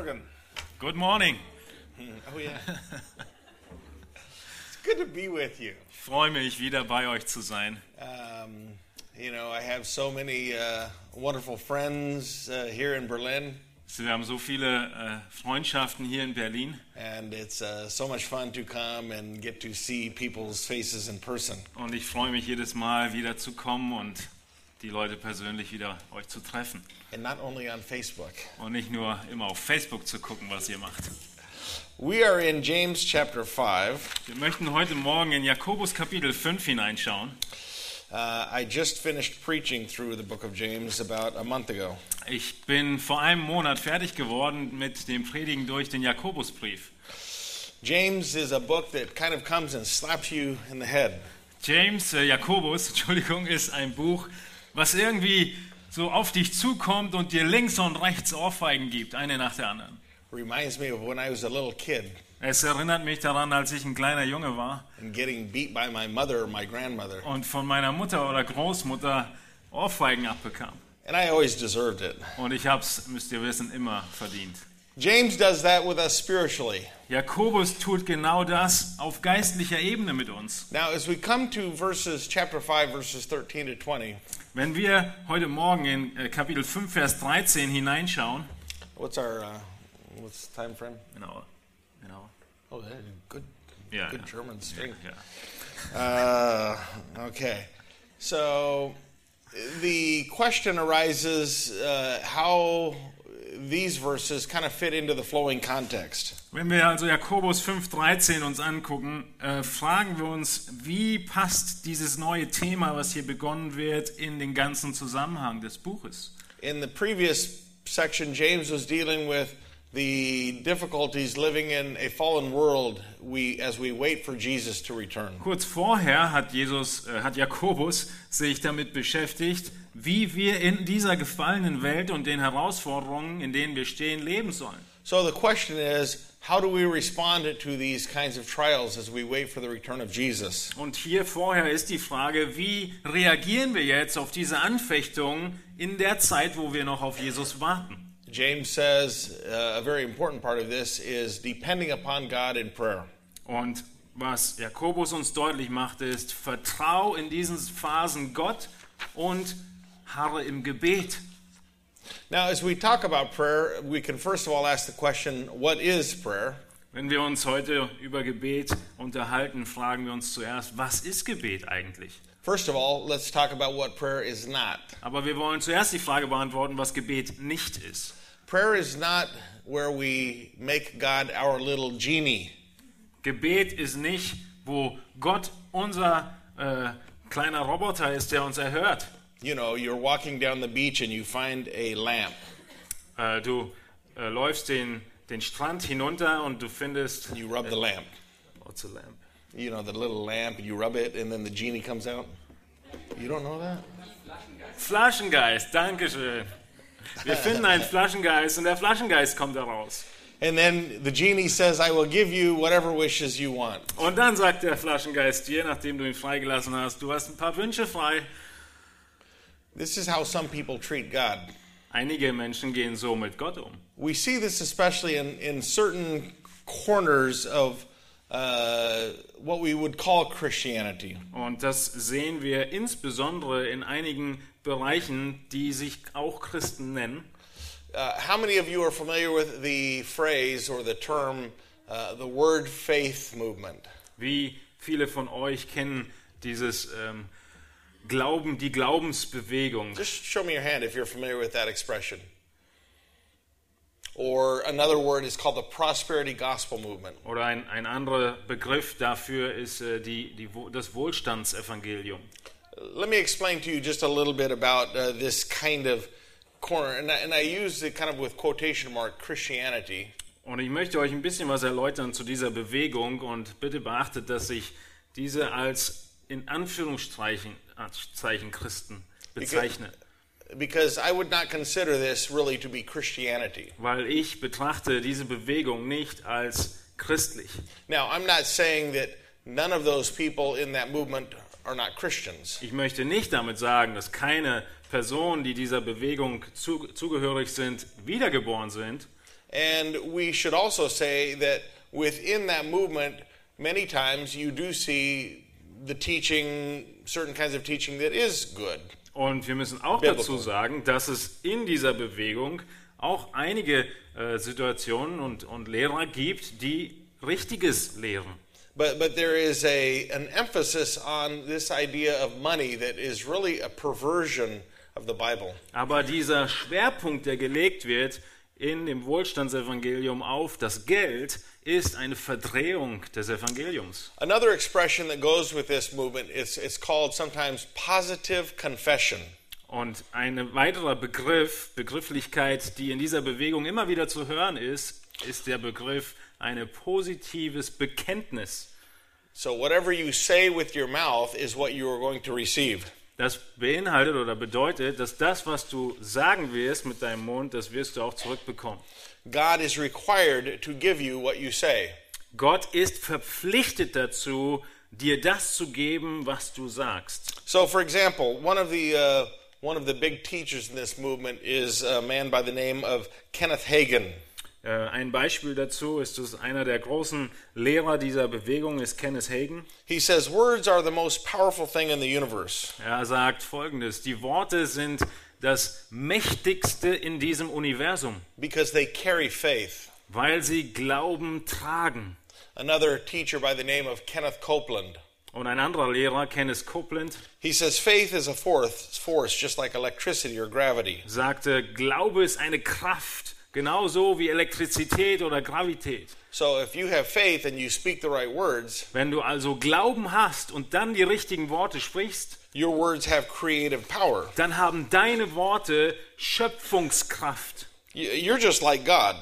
Morgen. Good morning. Oh, yeah. it's good to be with you. Ich freue mich, wieder bei euch zu sein. Um, you know, I have so many uh, wonderful friends uh, here in Berlin, Wir haben so viele äh, Freundschaften hier in Berlin and it's uh, so much fun to come and get to see people's faces in person. und ich freue mich jedes Mal wieder zu kommen und die Leute persönlich wieder euch zu treffen And not only on Facebook. und nicht nur immer auf Facebook zu gucken, was ihr macht. We are in James chapter 5. Wir möchten heute Morgen in Jakobus Kapitel 5 hineinschauen. Uh, I just finished preaching through the book of James about a month ago. Ich bin vor einem Monat fertig geworden mit dem Predigen durch den Jakobusbrief. James is a book that kind of comes and slaps you in the head. James, äh, Jakobus, Entschuldigung, ist ein Buch, was irgendwie so auf dich zukommt und dir links und rechts Ohrfeigen gibt, eine nach der anderen. Reminds me of when I was a little kid Es erinnert mich daran, als ich ein kleiner Junge war and getting beat by my mother or my grandmother. und von meiner Mutter oder Großmutter Ohrfeigen abbekam. And I always deserved it. Und ich hab's, müsst ihr wissen, immer verdient. James does that with us spiritually. Jakobus tut genau das auf geistlicher Ebene mit uns. Now, as we come to verses chapter 5, verses 13 to 20, Wenn wir heute Morgen in äh, Kapitel 5, Vers 13 hineinschauen, what's our uh, what's the time frame? genau, genau, Oh, that is good, ja, good ja, German string. ja. Uh, okay, so the question arises uh, how these verses kind of fit into the flowing context. Wenn wir also Jakobus 5,13 uns angucken, äh, fragen wir uns, wie passt dieses neue Thema, was hier begonnen wird, in den ganzen Zusammenhang des Buches? In the previous section, James was dealing with the difficulties living in a fallen world we, as we wait for Jesus to return. Kurz vorher hat, Jesus, äh, hat Jakobus sich damit beschäftigt, wie wir in dieser gefallenen Welt und den Herausforderungen, in denen wir stehen, leben sollen. So the question is, how do we respond to these kinds of trials as we wait for the return of Jesus? Und hier vorher ist die Frage, wie reagieren wir jetzt auf diese Anfechtungen in der Zeit, wo wir noch auf Jesus warten? James says uh, a very important part of this is depending upon God in prayer. Und was Jakobus uns deutlich macht, ist, vertrau in diesen Phasen Gott und harre im Gebet. Now, as we talk about prayer, we can first of all ask the question, what is prayer? Wenn wir uns heute über Gebet unterhalten, fragen wir uns zuerst, was ist Gebet eigentlich? First of all, let's talk about what prayer is not. Aber wir wollen zuerst die Frage beantworten, was Gebet nicht ist. Prayer is not where we make God our little genie. Gebet ist nicht, wo Gott unser äh, kleiner Roboter ist, der uns erhört. You know, you're walking down the beach and you find a lamp. Äh, du äh, läufst den, den Strand hinunter und du findest You rub the lamp. What's a lamp? You know, the little lamp, and you rub it, and then the genie comes out. You don't know that? Flaschengeist, Dankeschön. Wir finden einen Flaschengeist und der Flaschengeist kommt heraus. And then the genie says, I will give you whatever wishes you want. Und dann sagt der Flaschengeist dir, nachdem du ihn freigelassen hast, du hast ein paar Wünsche frei. This is how some people treat God. Einige Menschen gehen so mit Gott um. We see this especially in, in certain corners of uh, what we would call Christianity. Und das sehen wir insbesondere in einigen Bereichen, die sich auch Christen nennen. Uh, how many of you are familiar with the phrase or the term, uh, the word faith movement? Wie viele von euch kennen dieses ähm, Glauben, die Glaubensbewegung? Just show me your hand if you're familiar with that expression. Or another word is called the prosperity gospel movement. Oder ein, ein anderer Begriff dafür ist äh, die, die, das Wohlstandsevangelium. Let me explain to you just a little bit about uh, this kind of corner, and I, and I use it kind of with quotation mark Christianity. Und ich möchte euch ein bisschen was erläutern zu dieser Bewegung und bitte beachtet, dass ich diese als in Anführungszeichen Zeichen Christen bezeichne. Because I would not consider this really to be Christianity. Weil ich betrachte diese Bewegung nicht als christlich. Now, I'm not saying that none of those people in that movement are not Christians. Ich möchte nicht damit sagen, dass keine Personen, die dieser Bewegung zu, zugehörig sind, wiedergeboren sind. And we should also say that within that movement, many times you do see the teaching, certain kinds of teaching that is good. Und wir müssen auch Biblical. dazu sagen, dass es in dieser Bewegung auch einige äh, Situationen und, und Lehrer gibt, die Richtiges lehren. But, but there is a, an emphasis on this idea of money that is really a perversion of the Bible. Aber dieser Schwerpunkt, der gelegt wird in dem Wohlstandsevangelium auf das Geld, ist eine Verdrehung des Evangeliums. Another expression that goes with this movement is it's called sometimes positive confession. Und ein weiterer Begriff, Begrifflichkeit, die in dieser Bewegung immer wieder zu hören ist, ist der Begriff ein positives Bekenntnis. So whatever you say with your mouth is what you are going to receive. Das beinhaltet oder bedeutet, dass das, was du sagen wirst mit deinem Mund, das wirst du auch zurückbekommen. God is required to give you what you say. Gott ist verpflichtet dazu, dir das zu geben, was du sagst. So, for example, one of the uh, one of the big teachers in this movement is a man by the name of Kenneth Hagin. Äh, Ein Beispiel dazu ist, dass einer der großen Lehrer dieser Bewegung ist Kenneth Hagin. He says words are the most powerful thing in the universe. Er sagt folgendes: Die Worte sind das mächtigste in diesem Universum, because they carry faith. weil sie Glauben tragen. Another teacher by the name of Kenneth Copeland. Und ein anderer Lehrer, Kenneth Copeland, He says faith is a force, force just like electricity or gravity. sagte, Glaube ist eine Kraft, genauso wie Elektrizität oder Gravität. So if you have faith and you speak the right words, Wenn du also Glauben hast und dann die richtigen Worte sprichst, your words have creative power. dann haben deine Worte Schöpfungskraft. You- You're just like God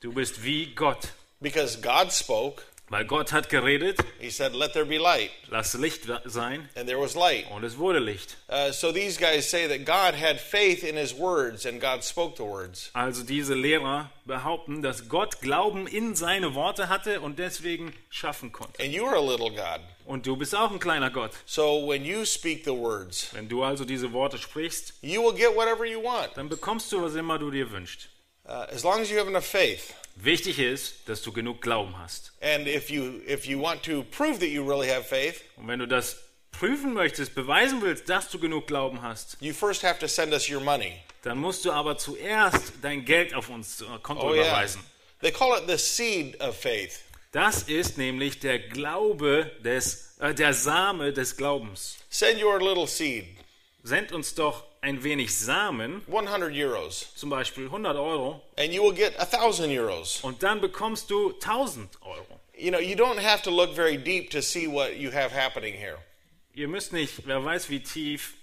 Du bist wie Gott, because God spoke. Weil Gott hat geredet, He said, "Let there be light," lass Licht sein and there was light. und es wurde Licht. Uh, so these guys say that God had faith in His words and God spoke the words. Also diese Lehrer behaupten, dass Gott Glauben in seine Worte hatte und deswegen schaffen konnte. And you are a little God. Und du bist auch ein kleiner Gott. So when you speak the words, Wenn du also diese Worte sprichst, you will get whatever you want dann bekommst du, was immer du dir wünschst. Uh, as long as you have enough faith. Wichtig ist, dass du genug Glauben hast. And if you if you want to prove that you really have faith, Und wenn du das prüfen möchtest, beweisen willst, dass du genug Glauben hast, you first have to send us your money. dann musst du aber zuerst dein Geld auf uns äh, Konto Oh yeah. überweisen. They call it the seed of faith. Das ist nämlich der Glaube des, äh, der Same des Glaubens. Send your little seed, Send uns doch ein wenig Samen, 100 euros, zum Beispiel 100 Euro, and you will get a thousand euros. und dann bekommst du 1000 Euro. You know, you don't have to look very deep to see what you have happening here. Ihr müsst nicht, wer weiß wie tief,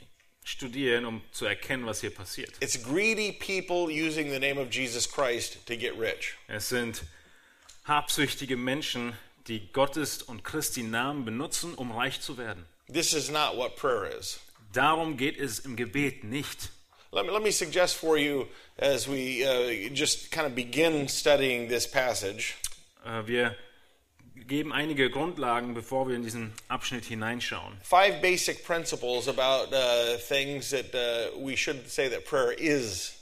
studieren, um zu erkennen, was hier passiert. It's greedy people using the name of Jesus Christ to get rich. Es sind habsüchtige Menschen, die Gottes und Christi Namen benutzen, um reich zu werden. This is not what prayer is. Darum geht es im Gebet nicht. Let me, let me suggest for you as we uh, just kind of begin studying this passage. Äh, Wir geben einige Grundlagen, bevor wir in diesen Abschnitt hineinschauen. Five basic principles about uh, things that uh, we should say that prayer is.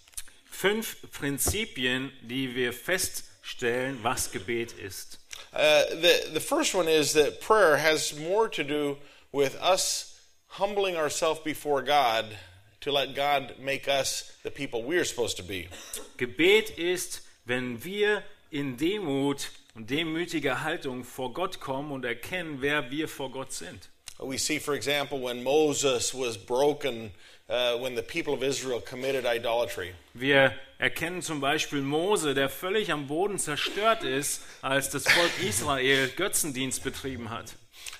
Fünf Prinzipien, die wir feststellen, was Gebet ist. Uh, the, the first one is that prayer has more to do with us humbling ourselves before God to let God make us the people we're supposed to be. Gebet ist, wenn wir in Demut und demütiger Haltung vor Gott kommen und erkennen, wer wir vor Gott sind. We see, for example, when Moses was broken, uh, when the people of Israel committed idolatry. Wir erkennen zum Beispiel Mose, der völlig am Boden zerstört ist, als das Volk Israel Götzendienst betrieben hat.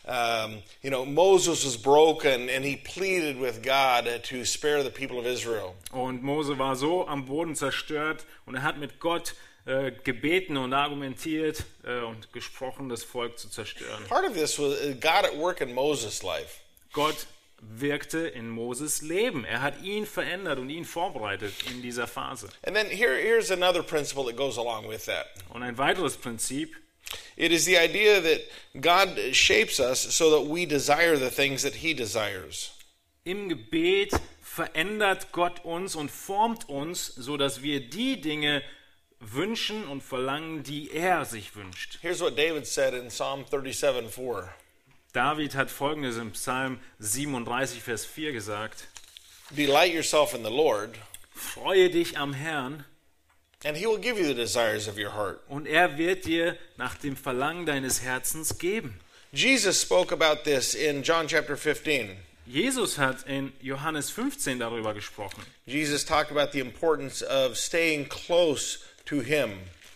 Um, you know, Moses was broken and he pleaded with God to spare the people of Israel. Und Mose war so am Boden zerstört und er hat mit Gott äh, gebeten und argumentiert äh, und gesprochen, das Volk zu zerstören. Part of this was uh, God at work in Moses' life. Gott wirkte in Moses Leben. Er hat ihn verändert und ihn vorbereitet in dieser Phase. And then here, here's another principle that goes along with that. Und ein weiteres Prinzip, It is the idea that God shapes us so that we desire the things that He desires. im Gebet verändert Gott uns und formt uns, so dass wir die Dinge wünschen und verlangen, die er sich wünscht. Here's what David said in Psalm 37 4. David hat folgendes im Psalm 37, Vers 4 gesagt: Delight yourself in the Lord, Freue dich am Herrn, and he will give you the desires of your heart. und er wird dir nach dem Verlangen deines Herzens geben. Jesus spoke about this in John chapter 15. Jesus hat in Johannes 15 darüber gesprochen. Jesus talked about the importance of staying close to him.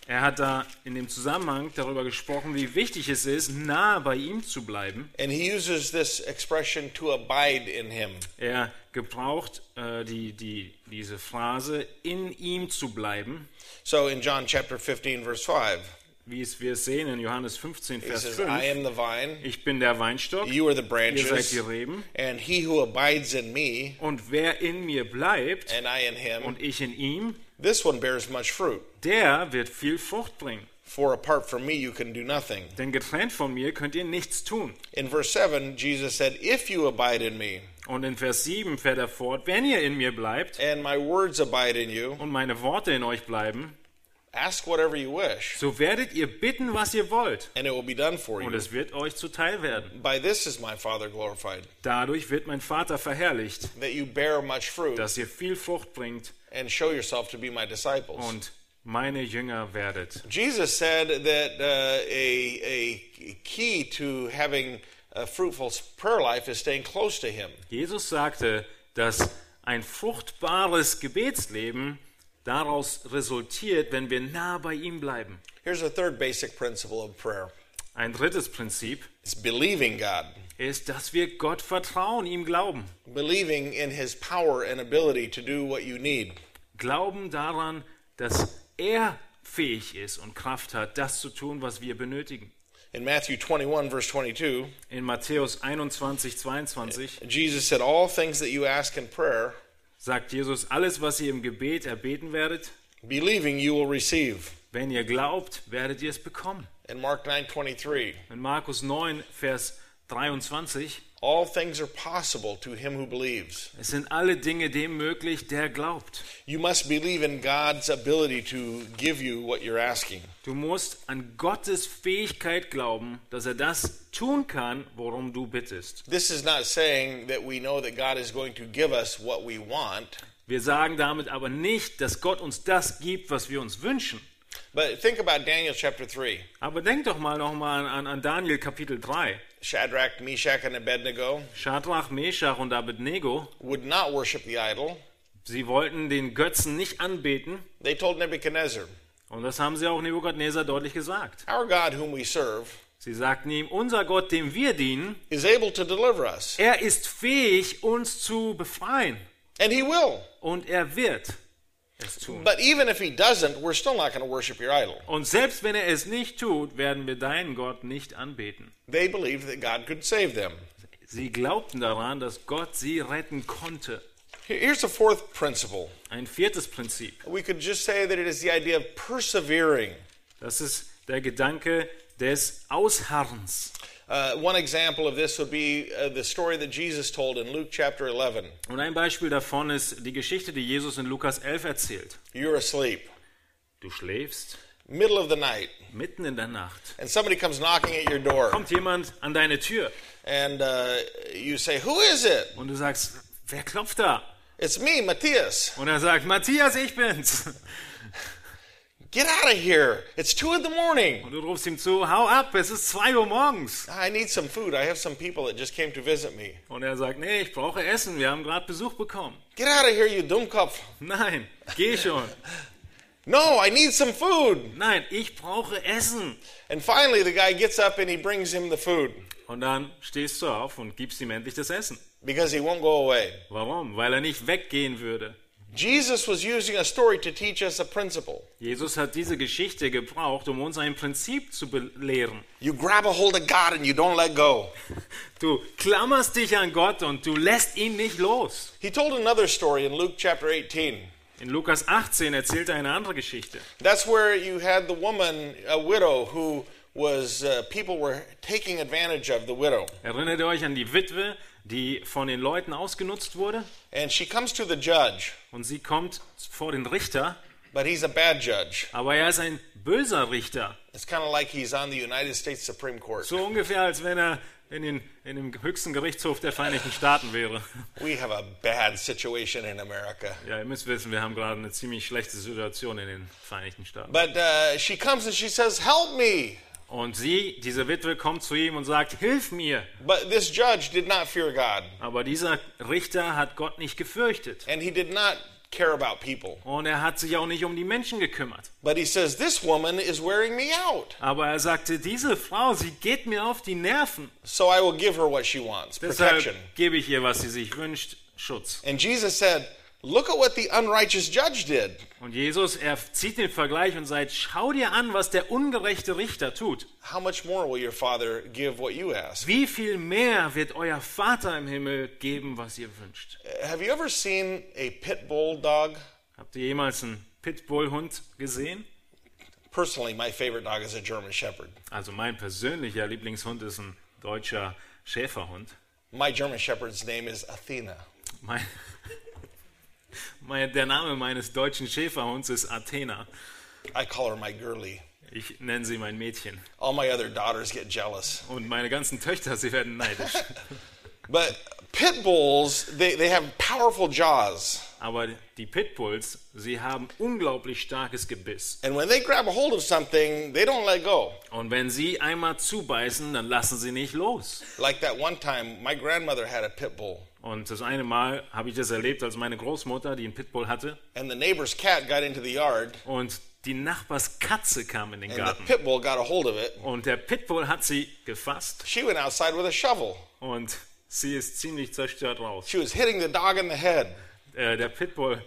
Er hat da in dem Zusammenhang darüber gesprochen, wie wichtig es ist, nah bei ihm zu bleiben. And he uses this expression to abide in him. Er gebraucht äh, die, die, diese Phrase, in ihm zu bleiben, So in John chapter 15, verse 5, wie es wir sehen in Johannes 15, he Vers says, 5. I am the vine, Ich bin der Weinstock, you are the ihr seid branches, die Reben. and he who abides in me, Und wer in mir bleibt and I in him, und ich in ihm, this one bears much fruit. der wird viel Frucht bringen. For apart from me, you can do nothing. Denn getrennt von mir könnt ihr nichts tun. In verse 7, Jesus said, If you abide in me, Und in Vers 7 fährt er fort, wenn ihr in mir bleibt and my words abide in you, und meine Worte in euch bleiben, ask whatever you wish, so werdet ihr bitten, was ihr wollt. and it will be done for Und es wird euch zuteil werden. By this is my Father glorified, Dadurch wird mein Vater verherrlicht, that you bear much fruit dass ihr viel Frucht bringt and show yourself to be my disciples. und meine Jünger werdet. Jesus said that uh, a, a key to having a fruitful prayer life is staying close to Him. Jesus sagte, dass ein fruchtbares Gebetsleben daraus resultiert, wenn wir nah bei ihm bleiben. Here's a third basic principle of prayer Ein drittes Prinzip it's believing God, ist, dass wir Gott vertrauen, ihm glauben. believing in His power and ability to do what you need. Glauben daran, dass er fähig ist und Kraft hat, das zu tun, was wir benötigen. In Matthew 21, verse 22, In Matthäus 21, 22 Jesus said, All things that you ask in prayer, sagt Jesus, alles, was ihr im Gebet erbeten werdet, believing you will receive. wenn ihr glaubt, werdet ihr es bekommen. In Mark 9, 23, In Markus 9, Vers 23, all things are possible to him who believes. es sind alle Dinge dem möglich, der glaubt. You must believe in God's ability to give you what you're asking. Du musst an Gottes Fähigkeit glauben, dass er das tun kann, worum du bittest. This is not saying that we know that God is going to give us what we want, Wir sagen damit aber nicht, dass Gott uns das gibt, was wir uns wünschen. But think about Daniel chapter 3. Aber denk doch mal nochmal an, an Daniel Kapitel 3. Shadrach, Meshach, and Abednego Shadrach, Meshach und Abednego, would not worship the idol. sie wollten den Götzen nicht anbeten. They told Nebuchadnezzar, Und das haben sie auch Nebukadnezar deutlich gesagt. Our God, whom we serve, Sie sagten ihm, unser Gott, dem wir dienen, is able to deliver us, er ist fähig, uns zu befreien. and he will. Und er wird es tun. But even if he doesn't, we're still not going to worship your idol. Und selbst wenn er es nicht tut, werden wir deinen Gott nicht anbeten. They believed that God could save them. Sie glaubten daran, dass Gott sie retten konnte. Here's a fourth principle. Ein viertes Prinzip. We could just say that it is the idea of persevering. Das ist der Gedanke des Ausharrens. Uh, one example of this would be uh, the story that Jesus told in Luke chapter 11. Und ein Beispiel davon ist die Geschichte, die Jesus in Lukas 11 erzählt. You're asleep, Du schläfst middle of the night, mitten in der Nacht. and somebody comes knocking at your door, Kommt jemand an deine Tür and uh, you say, Who is it? und du sagst, wer klopft da? It's me, Matthias. Und er sagt, Matthias, ich bin's. Get out of here. It's 2 in the morning. Und du rufst ihm zu, hau ab, es ist 2 Uhr morgens. I need some food. I have some people that just came to visit me. Und er sagt, nee, ich brauche Essen, wir haben gerade Besuch bekommen. Get out of here, you Dummkopf. Nein, geh schon. No, I need some food. Nein, ich brauche Essen. And finally, the guy gets up and he brings him the food Und dann stehst du auf und gibst ihm endlich das Essen. because he won't go away. Warum? Weil er nicht weggehen würde. Jesus was using a story to teach us a principle. Jesus hat diese Geschichte gebraucht, um uns ein Prinzip zu belehren. You grab a hold of God and you don't let go. Du klammerst dich an Gott und du lässt ihn nicht los. He told another story in Luke chapter 18. In Lukas 18 erzählt er eine andere Geschichte. That's where you had the woman, a widow, who was, uh, people were taking advantage of the widow. Erinnert ihr euch an die Witwe, die von den Leuten ausgenutzt wurde? And she comes to the judge. Und sie kommt vor den Richter. but he's a bad judge. Aber er ist ein böser Richter. It's kind of like he's on the United States Supreme Court. So ungefähr, als wenn er in, den, in dem höchsten Gerichtshof der Vereinigten Staaten wäre. We have a bad situation in America. Ja, ihr müsst wissen, wir haben gerade eine ziemlich schlechte Situation in den Vereinigten Staaten. But uh, she comes and she says, Help me. Und sie, diese Witwe, kommt zu ihm und sagt, hilf mir. But this judge did not fear God, Aber dieser Richter hat Gott nicht gefürchtet. and he did not care about people. Und er hat sich auch nicht um die Menschen gekümmert. But he says, This woman is wearing me out. Aber er sagte, diese Frau, sie geht mir auf die Nerven. So I will give her what she wants Deshalb protection. gebe ich ihr, was sie sich wünscht, Schutz. And Jesus said, Look at what the unrighteous judge did. Und Jesus, er zieht den Vergleich und sagt, schau dir an, was der ungerechte Richter tut. How much more will your Father give what you ask? Wie viel mehr wird euer Vater im Himmel geben, was ihr wünscht? Have you ever seen a pit bull dog? Habt ihr jemals einen Pitbull-Hund gesehen? Personally, my favorite dog is a German Shepherd. Also mein persönlicher Lieblingshund ist ein deutscher Schäferhund. My German Shepherd's name is Athena. Mein, der Name meines deutschen Schäferhunds ist Athena. I call her my girly. Ich nenne sie mein Mädchen. All my other daughters get jealous. Und meine ganzen Töchter, sie werden neidisch. But pit bulls, they, they have powerful jaws. Aber die Pitbulls, sie haben unglaublich starkes Gebiss. And when they grab a hold of something, they don't let go. Und wenn sie einmal zubeißen, dann lassen sie nicht los. Like that one time, my grandmother had a pit bull, Und das eine Mal habe ich das erlebt, als meine Großmutter, die einen Pitbull hatte, and the neighbor's cat got into the yard, und die Nachbarskatze kam in den and the Garten. pit bull got a hold of it. Und der Pitbull hat sie gefasst She went outside with a shovel. und sie ist ziemlich zerstört raus. She was hitting the dog in the head. Äh, der Pitbull,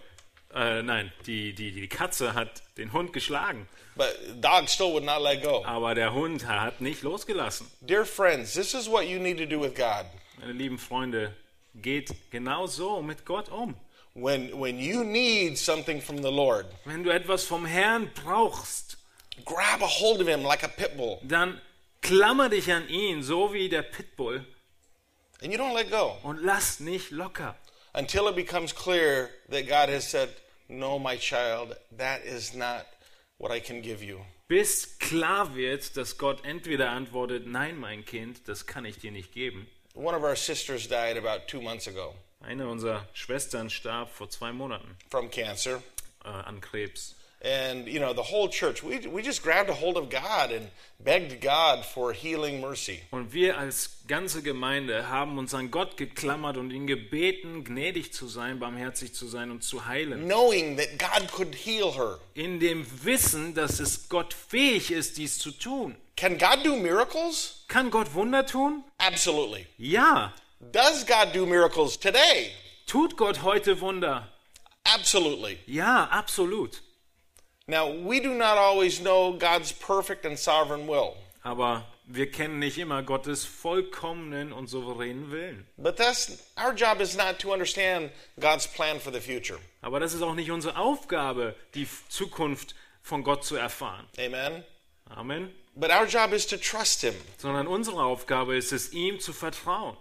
äh, nein, die, die, die Katze hat den Hund geschlagen, But the dog still would not let go. aber der Hund hat nicht losgelassen. Dear friends, this is what you need to do with God. Meine lieben Freunde, geht genau so mit Gott um. When, when you need something from the Lord, Wenn du etwas vom Herrn brauchst, grab a hold of him like a pit bull, dann klammer dich an ihn, so wie der Pitbull, and you don't let go und lass nicht locker. until it becomes clear that God has said, No, my child, that is not what I can give you. Bis klar wird, dass Gott entweder antwortet, nein, mein Kind, das kann ich dir nicht geben. One of our sisters died about two months ago Eine unserer Schwestern starb vor zwei Monaten from cancer. äh, an Krebs. And, you know, the whole church, we, we just grabbed a hold of God and begged God for healing mercy. Und wir als ganze Gemeinde haben uns an Gott geklammert und ihn gebeten, gnädig zu sein, barmherzig zu sein und zu heilen. knowing that God could heal her. In dem Wissen, dass es Gott fähig ist, dies zu tun. Can God do miracles? Kann Gott Wunder tun? Absolutely. Ja. Does God do miracles today? Tut Gott heute Wunder? Absolutely. Ja, absolut. Now, we do not always know God's perfect and sovereign will, Aber wir kennen nicht immer Gottes vollkommenen und souveränen Willen. but that's our job is not to understand God's plan for the future. Aber das ist auch nicht unsere Aufgabe, die Zukunft von Gott zu erfahren. Amen. Amen. But our job is to trust him. Sondern unsere Aufgabe ist es, ihm zu vertrauen.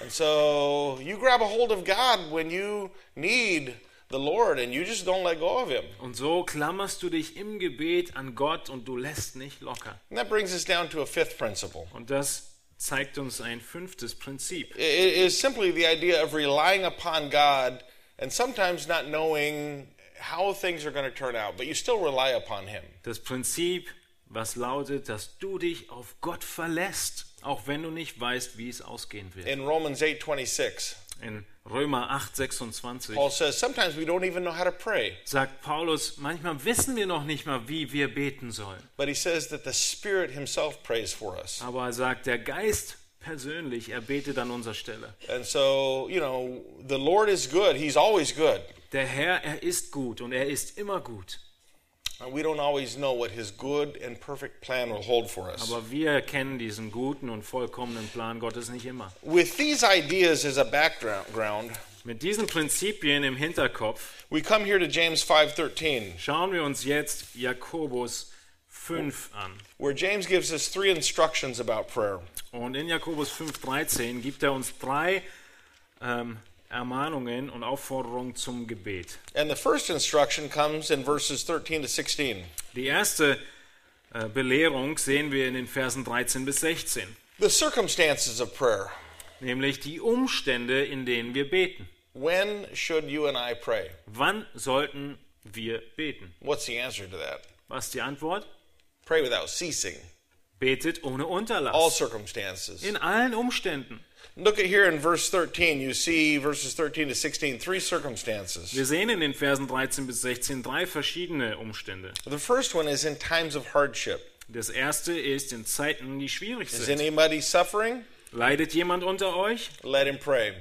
And so, you grab a hold of God when you need the Lord and you just don't let go of him. Und so klammerst du dich im Gebet an Gott und du lässt nicht locker. And that brings us down to a fifth principle. Und das zeigt uns ein fünftes Prinzip. It is simply the idea of relying upon God and sometimes not knowing how things are going to turn out, but you still rely upon Him. Das Prinzip, was lautet, dass du dich auf Gott verlässt, auch wenn du nicht weißt, wie es ausgehen wird. In Romans 8:26, In Römer 8, 26 Paul says sometimes we don't even know how to pray, sagt Paulus, manchmal wissen wir noch nicht mal, wie wir beten sollen. but he says that the Spirit Himself prays for us. Aber er sagt, der Geist persönlich, er betet an unserer Stelle. And so, you know, the Lord is good. He's always good. Der Herr, er ist gut und er ist immer gut. And we don't always know what His good and perfect plan will hold for us. Aber wir kennen diesen guten und vollkommenen Plan Gottes nicht immer. With these ideas as a background, Mit diesen Prinzipien im Hinterkopf we come here to James 5:13. schauen wir uns jetzt Jakobus 5 an. where James gives us three instructions about prayer. Und in Jakobus 5,13 gibt er uns drei ähm, Ermahnungen und Aufforderungen zum Gebet. And the first instruction comes in verses 13 to 16. Die erste äh, Belehrung sehen wir in den Versen 13 bis 16, The circumstances of prayer. nämlich die Umstände, in denen wir beten. When should you and I pray? Wann sollten wir beten? What's the answer to that? Was ist die Antwort? Pray without ceasing. Betet ohne All Unterlass. circumstances. In allen Umständen. Look at here in verse 13. You see verses 13 to 16, three circumstances. Wir sehen in den Versen 13 bis 16 drei verschiedene Umstände. The first one is in times of hardship. Das erste ist in Zeiten, die schwierig Is sind. anybody suffering? Leidet jemand unter euch? Let him pray.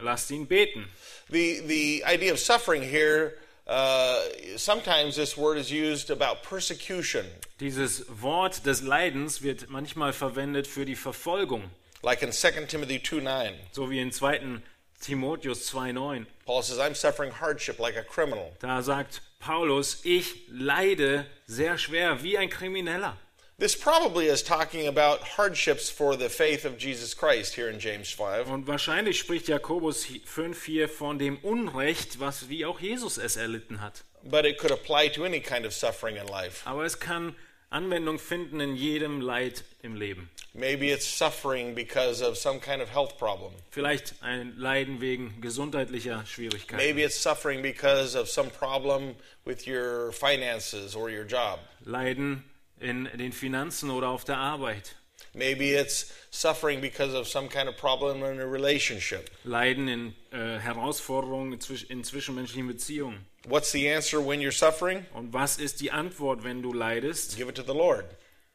Lasst ihn beten. The, the idea of suffering here, uh, sometimes this word is used about persecution, Dieses Wort des Leidens wird manchmal verwendet für die Verfolgung, like in 2 Timothy 2 9. so wie in 2. Timotheus 2,9. Paul says, I'm suffering hardship like a criminal. Da sagt Paulus, ich leide sehr schwer wie ein Krimineller. This probably is talking about hardships for the faith of Jesus Christ here in James 5. Und wahrscheinlich spricht Jakobus 5,4 von dem Unrecht, was wie auch Jesus es erlitten hat. But it could apply to any kind of suffering in life. Aber es kann Anwendung finden in jedem Leid im Leben. Maybe it's suffering because of some kind of health problem. Vielleicht ein Leiden wegen gesundheitlicher Schwierigkeiten. Maybe it's suffering because of some problem with your finances or your job. Leiden in den Finanzen oder auf der Arbeit. Maybe it's suffering because of some kind of problem in a relationship. Leiden in äh, Herausforderungen in, zwisch in zwischenmenschlichen Beziehungen. What's the answer when you're suffering? Und was ist die Antwort, wenn du leidest? Give it to the Lord.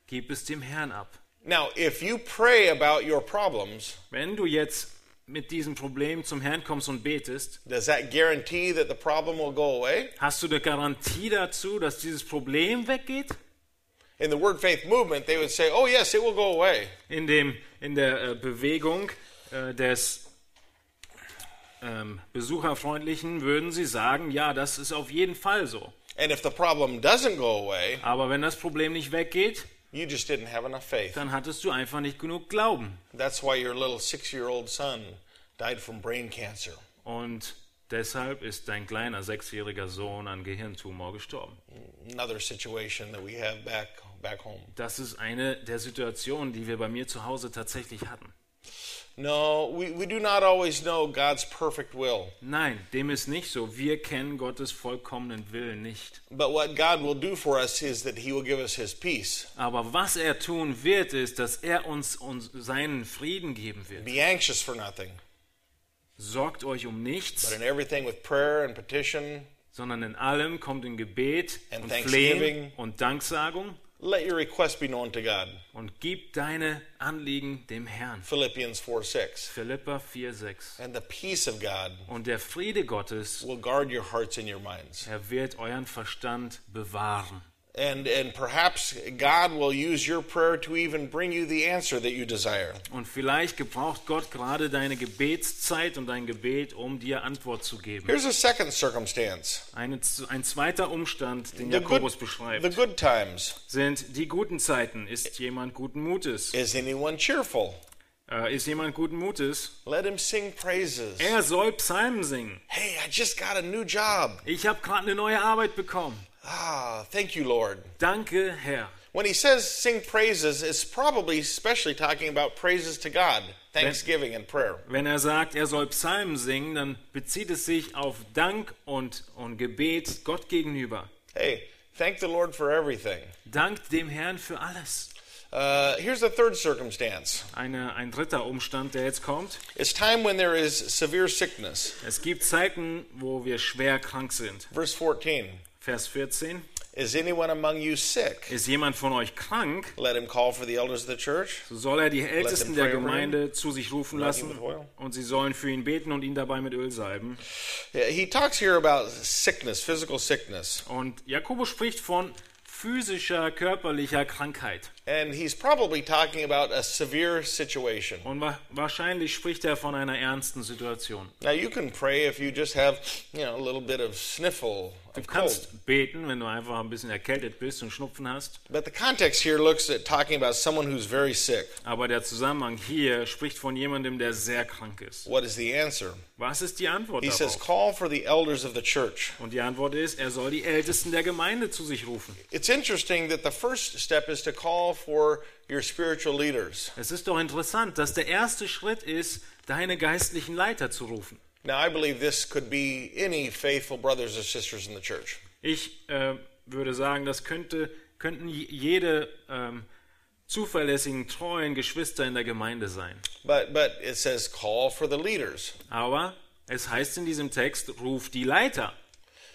Gib es dem Herrn ab. Now, if you pray about your problems, Wenn du jetzt mit diesem Problem zum Herrn kommst und betest, does that guarantee that the problem will go away? hast du eine Garantie dazu, dass dieses Problem weggeht? In the Word Faith movement, they would say, oh, yes, it will go away. In, dem, in der äh, Bewegung äh, des ähm, Besucherfreundlichen würden sie sagen, ja, das ist auf jeden Fall so. And if the problem doesn't go away, Aber wenn das Problem nicht weggeht, you just didn't have enough faith. dann hattest du einfach nicht genug Glauben. That's why your little six year old son died from brain cancer. Und deshalb ist dein kleiner sechsjähriger Sohn an Gehirntumor gestorben. Another situation that we have back, back home. Das ist eine der Situationen, die wir bei mir zu Hause tatsächlich hatten. No, we, we do not always know God's perfect will. Nein, dem ist nicht so. Wir kennen Gottes vollkommenen Willen nicht. But what God will do for us is that He will give us His peace. Aber was er tun wird, ist, dass er uns, uns seinen Frieden geben wird. Be anxious for nothing, Sorgt euch um but nichts, in everything with prayer and petition, sondern in allem kommt in Gebet und. Flehen und Danksagung let your request be known to God. und gib deine Anliegen dem Herrn. Philippians 4 6. Philippa 4,6. And the peace of God Und der Friede Gottes, will guard your hearts and your minds. er wird euren Verstand bewahren. And, and perhaps God will use your prayer to even bring you the answer that you desire. Und vielleicht gebraucht Gott gerade deine Gebetszeit und dein Gebet, um dir Antwort zu geben. Here's a second circumstance Eine, ein zweiter Umstand, den the Jakobus good, beschreibt, the good times. sind die guten Zeiten. Ist jemand guten Mutes? Is anyone cheerful? Äh, ist jemand guten Mutes? Let him sing praises. Er soll Psalmen singen. Hey, I just got a new job. Ich habe gerade eine neue Arbeit bekommen. Ah, thank you, Lord. Danke, Herr. When he says sing praises, it's probably especially talking about praises to God, thanksgiving and prayer. Wenn er sagt, er soll Psalmen singen, dann bezieht es sich auf Dank und, und Gebet Gott gegenüber. Hey, thank the Lord for everything. Dankt dem Herrn für alles. Uh, here's the third circumstance Eine, ein dritter Umstand, der jetzt kommt. it's time when there is severe sickness. Es gibt Zeiten, wo wir schwer krank sind. Verse 14 Vers 14. Is anyone among you sick? Ist jemand von euch krank, Let him call for the elders of the church. so soll er die Ältesten der Gemeinde zu sich rufen lassen und sie sollen für ihn beten und ihn dabei mit Öl salben. Yeah, He talks here about sickness, physical sickness. Und Jakobus spricht von physischer, körperlicher Krankheit. And he's probably talking about a severe situation. Und wa wahrscheinlich spricht er von einer ernsten Situation. Now, you can pray if you just have, you know, a little bit of sniffle Du kannst beten, wenn du einfach ein bisschen erkältet bist und Schnupfen hast. But the context here looks at talking about someone who's very sick. Aber der Zusammenhang hier spricht von jemandem, der sehr krank ist. What is the answer? Was ist die Antwort He says, darauf? call for the elders of the church. Und die Antwort ist, er soll die Ältesten der Gemeinde zu sich rufen. It's interesting that the first step is to call for your spiritual leaders. Es ist doch interessant, dass der erste Schritt ist, deine geistlichen Leiter zu rufen. Now, I believe this could be any faithful brothers or sisters in the church. Ich äh, würde sagen, das könnte, könnten jede ähm, zuverlässigen, treuen Geschwister in der Gemeinde sein. But, but it says, call for the leaders. Aber es heißt in diesem Text, ruf die Leiter.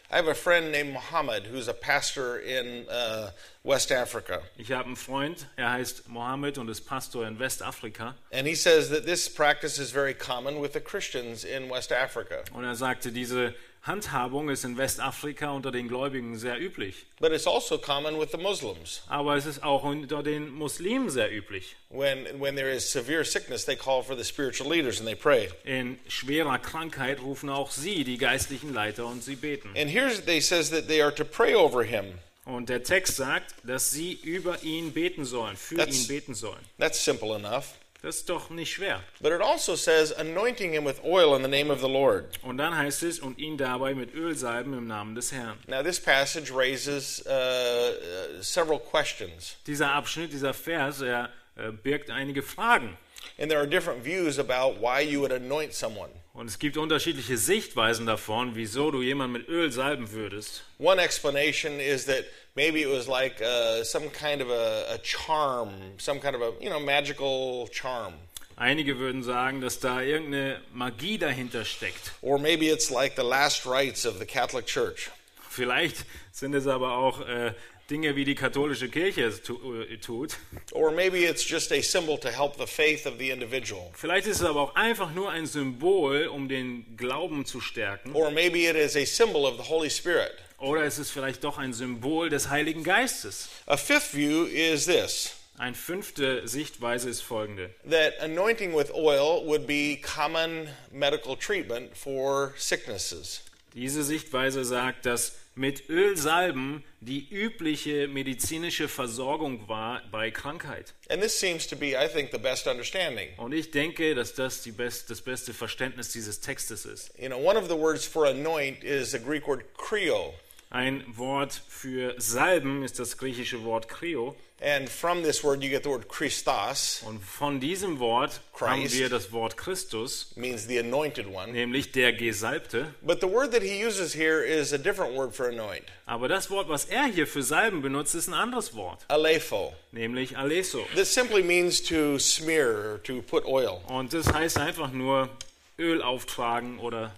I have a friend named Mohammed who's a pastor in uh, West Africa. Ich habe einen Freund, er heißt Mohammed und ist Pastor in Westafrika. And he says that this practice is very common with the Christians in West Africa. Und er sagte, diese Handhabung ist in Westafrika unter den Gläubigen sehr üblich. But it's also common with the Muslims. Aber es ist auch unter den Muslimen sehr üblich. When, when there is severe sickness, they call for the spiritual leaders and they pray. In schwerer Krankheit rufen auch sie die geistlichen Leiter und sie beten. And here's they says that they are to pray over him. Und der Text sagt, dass sie über ihn beten sollen, für That's- ihn beten sollen. That's simple enough. Das ist doch nicht schwer. But it also says anointing him with oil in the name of the Lord. Und dann heißt es, und ihn dabei mit Öl salben im Namen des Herrn. Now, this passage raises uh, uh, several questions, Dieser Abschnitt, dieser Vers, er äh, birgt einige Fragen. and there are different views about why you would anoint someone. Und es gibt unterschiedliche Sichtweisen davon, wieso du jemanden mit Öl salben würdest. One explanation is that maybe it was like uh, some kind of a, a charm, some kind of a you know magical charm, Einige würden sagen, dass da irgendeine Magie dahinter steckt. or maybe it's like the last rites of the Catholic Church. Vielleicht sind es aber auch äh, Dinge, wie die katholische Kirche es äh, tut. Or maybe it's just a symbol to help the faith of the individual. Vielleicht ist es aber auch einfach nur ein Symbol, um den Glauben zu stärken. Or maybe it is a symbol of the Holy Spirit. Oder es ist vielleicht doch ein Symbol des Heiligen Geistes. A fifth view is this Eine fünfte Sichtweise ist folgende. that anointing with oil would be common medical treatment for sicknesses. Diese Sichtweise sagt, dass mit Öl salben die übliche medizinische Versorgung war bei Krankheit. And this seems to be, I think, the best understanding. Und ich denke, dass das die best, das beste Verständnis dieses Textes ist. You know, one of the words for anoint is the Greek word kreo. Ein Wort für salben ist das griechische Wort Kreo. And from this word, you get the word Christos, Und von diesem Wort haben Christ. wir das Wort Christus, means the anointed one. nämlich der Gesalbte. But the word that he uses here is a different word for anoint, Aber das Wort, was er hier für salben benutzt, ist ein anderes Wort, alepho. nämlich Aleso. This simply means to smear or to put oil. Und das heißt einfach nur Öl auftragen oder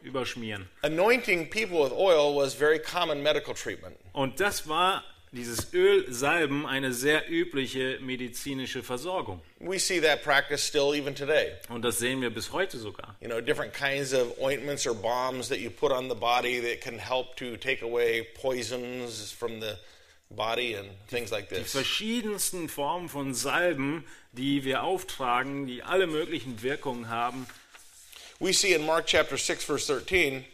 überschmieren. Anointing people with oil was very common medical treatment. Und das war dieses Ölsalben eine sehr übliche medizinische Versorgung. We see that practice still even today. Und das sehen wir bis heute sogar. You know, different kinds of ointments or balms that you put on the body that can help to take away poisons from the body and things like Die this. verschiedensten Formen von Salben, die wir auftragen, die alle möglichen Wirkungen haben. We see in Mark chapter 6 verse 13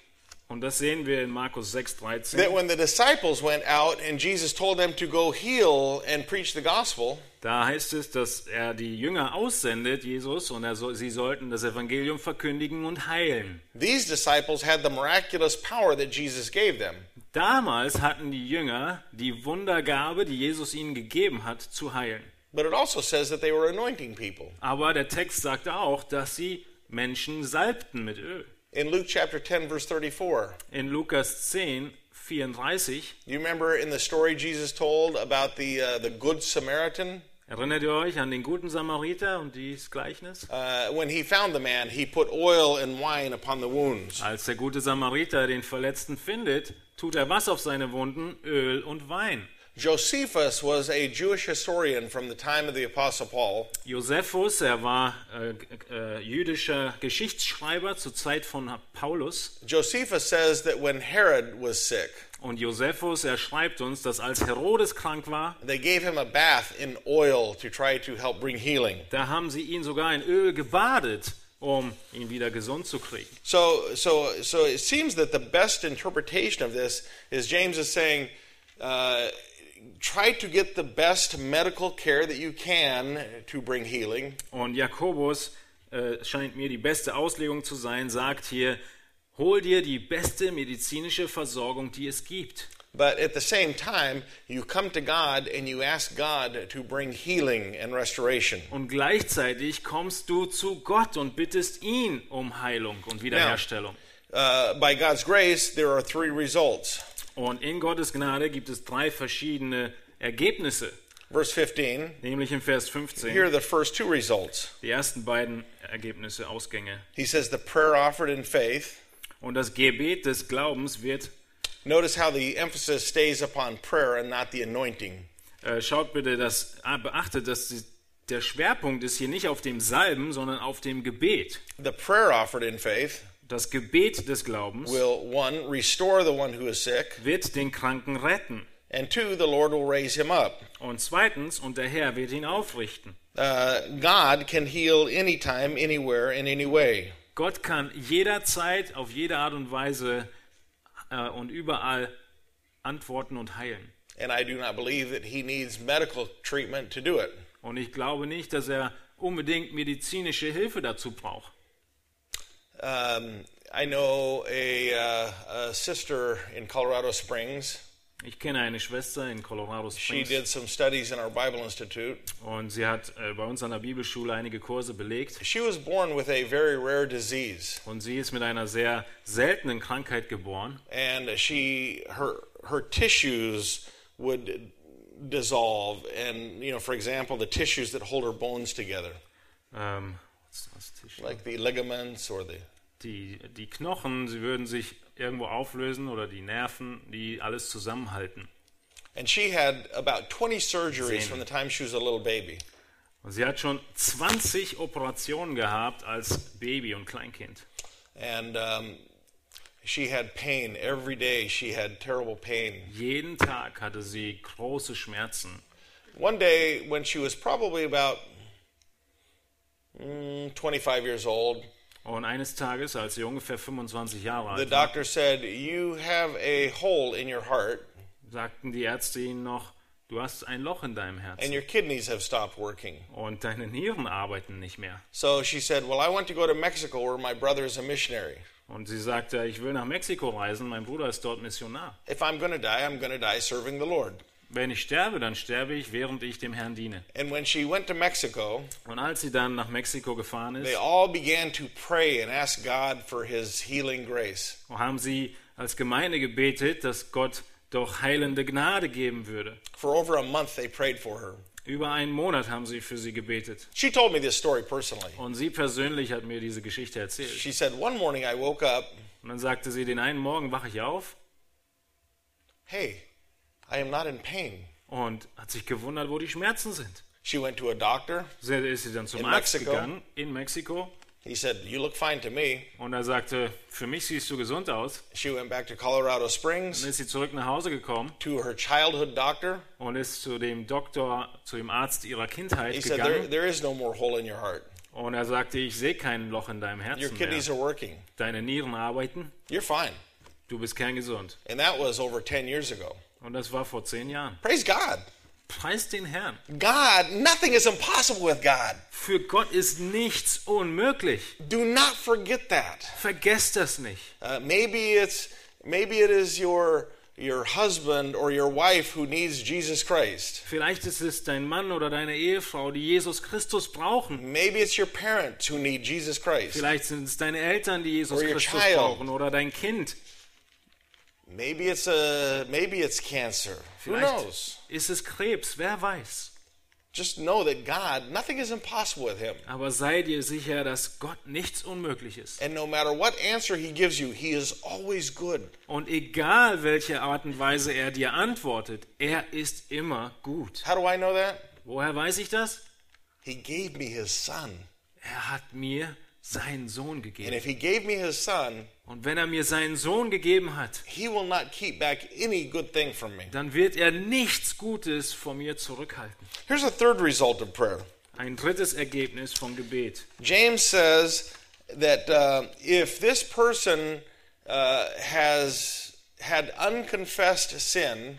Und das sehen wir in Markus 6, that 13. when the disciples went out and Jesus told them to go heal and preach the gospel, Da heißt es, dass er die Jünger aussendet, Jesus, und er soll, sie sollten das Evangelium verkündigen und heilen. these disciples had the miraculous power that Jesus gave them. Damals hatten die Jünger die Wundergabe, die Jesus ihnen gegeben hat, zu heilen. But it also says that they were anointing people. Aber der Text sagte auch, dass sie Menschen salbten mit Öl. In Luke chapter 10 verse 34, In Lukas 10, 34 you remember in the story Jesus told about the uh, the good Samaritan Erinnert ihr euch an den guten Samariter und dieses Gleichnis? uh, when he found the man, he put oil and wine upon the wounds. Als der gute Samariter den Verletzten findet, tut er was auf seine Wunden? Öl und Wein. Josephus was a Jewish historian from the time of the Apostle Paul, Josephus, er war äh, äh, jüdischer Geschichtsschreiber zur Zeit von Paulus. Josephus says that when Herod was sick, Und Josephus, er schreibt uns, dass als Herodes krank war, they gave him a bath in oil to try to help bring healing. da haben sie ihn sogar in Öl gebadet, um ihn wieder gesund zu kriegen. So, so, so it seems that the best interpretation of this is James is saying, uh, try to get the best medical care that you can to bring healing, Und Jakobus äh, scheint mir die beste Auslegung zu sein, sagt hier, hol dir die beste medizinische Versorgung, die es gibt. but at the same time, you come to God and you ask God to bring healing and restoration. Und gleichzeitig kommst du zu Gott und bittest ihn um Heilung und Wiederherstellung. Uh, by God's grace, there are three results. Und in Gottes Gnade gibt es drei verschiedene Ergebnisse. Verse 15, Nämlich im Vers 15, here are the first two results. die ersten beiden Ergebnisse, Ausgänge. He says, the prayer offered in faith. Und das Gebet des Glaubens wird, Notice how the emphasis stays upon prayer and not the anointing. äh, schaut bitte, dass, ah, beachtet, dass die, der Schwerpunkt ist hier nicht auf dem Salben, sondern auf dem Gebet. The prayer offered in faith Das Gebet des Glaubens will, one, restore the one who is sick, wird den Kranken retten. and two, the Lord will raise him up. Und zweitens, und der Herr wird ihn aufrichten. Uh, God can heal anytime, anywhere, in any way. Gott kann jederzeit, auf jede Art und Weise äh, und überall antworten und heilen. And I do not believe that he needs medical treatment to do it. Und ich glaube nicht, dass er unbedingt medizinische Hilfe dazu braucht. Um, I know a, uh, a sister in Colorado Springs. Ich kenne eine Schwester in Colorado Springs. She did some studies in our Bible Institute. und sie hat äh, bei uns an der Bibelschule einige Kurse belegt. She was born with a very rare disease, Und sie ist mit einer sehr seltenen Krankheit geboren. and she her her tissues would dissolve, and you know, for example, the tissues that hold her bones together, Ähm, like the ligaments or the die, die Knochen, sie würden sich irgendwo auflösen oder die Nerven, die alles zusammenhalten. And she had about 20 surgeries from the time she was a little baby. Und sie hat schon 20 Operationen gehabt als Baby und Kleinkind. And um, she had pain every day. She had terrible pain. Jeden Tag hatte sie große Schmerzen. One day, when she was probably about 25 years old, Und eines Tages, als sie ungefähr 25 Jahre the alt war, doctor said, You have a hole in your heart, sagten die Ärzte ihnen noch, du hast ein Loch in deinem and Herzen your kidneys have stopped working. und deine Nieren arbeiten nicht mehr. So she said, Well, I want to go to Mexico where my brother is a missionary. Und sie sagte, ich will nach Mexiko reisen, mein Bruder ist dort Missionar. If I'm going to die, I'm going to die serving the Lord. Wenn ich sterbe, dann sterbe ich, während ich dem Herrn diene. And when she went to Mexico, Und als sie dann nach Mexiko gefahren they ist, all began to pray and ask God for his healing grace. haben sie als Gemeinde gebetet, dass Gott doch heilende Gnade geben würde. For over a month, they prayed for her. Über einen Monat haben sie für sie gebetet. She told me this story personally. Und sie persönlich hat mir diese Geschichte erzählt. She said, One morning I woke up, Und dann sagte sie, den einen Morgen wache ich auf hey, I am not in pain. und hat sich gewundert, wo die Schmerzen sind. She went to a doctor. Sie ist sie dann zum In Arzt Mexico? gegangen in Mexiko He said, You look fine to me. und er sagte, für mich siehst du gesund aus. She went back to Colorado Dann Springs ist sie zurück nach Hause gekommen to her childhood doctor. und ist zu dem Doktor, zu dem Arzt ihrer Kindheit He said, there, gegangen. there is no more hole in your heart. Und er sagte, ich sehe kein Loch in deinem Your Herzen kidneys mehr. are working. Deine Nieren arbeiten, You're fine. du bist kerngesund. And that was over 10 years ago. Und das war vor zehn Jahren. Praise God. Preis den Herrn. God, nothing is impossible with God. Für Gott ist nichts unmöglich. Do not forget that. Vergesst das nicht. Uh, maybe it's maybe it is your your husband or your wife who needs Jesus Christ. Vielleicht ist es dein Mann oder deine Ehefrau, die Jesus Christus brauchen. Maybe it's your parents who need Jesus Christ. Vielleicht sind es deine Eltern, die Jesus Christus brauchen oder dein Kind. Maybe it's a maybe it's cancer. Who Vielleicht knows? ist es Krebs, wer weiß. Just know that God, nothing is impossible with him. Aber sei dir sicher, dass Gott nichts unmöglich ist. And no matter what answer he gives you, he is always good. Und egal welche Art und Weise er dir antwortet, er ist immer gut. How do I know that? Woher weiß ich das? He gave me his son. Er hat mir seinen Sohn And gegeben. if he gave me his son, Und wenn er mir seinen Sohn gegeben hat, he will not keep back any good thing from me. dann wird er nichts Gutes von mir zurückhalten. Here's a third result of prayer. Ein drittes Ergebnis vom Gebet. James says, that uh, if this person uh, has had unconfessed sin,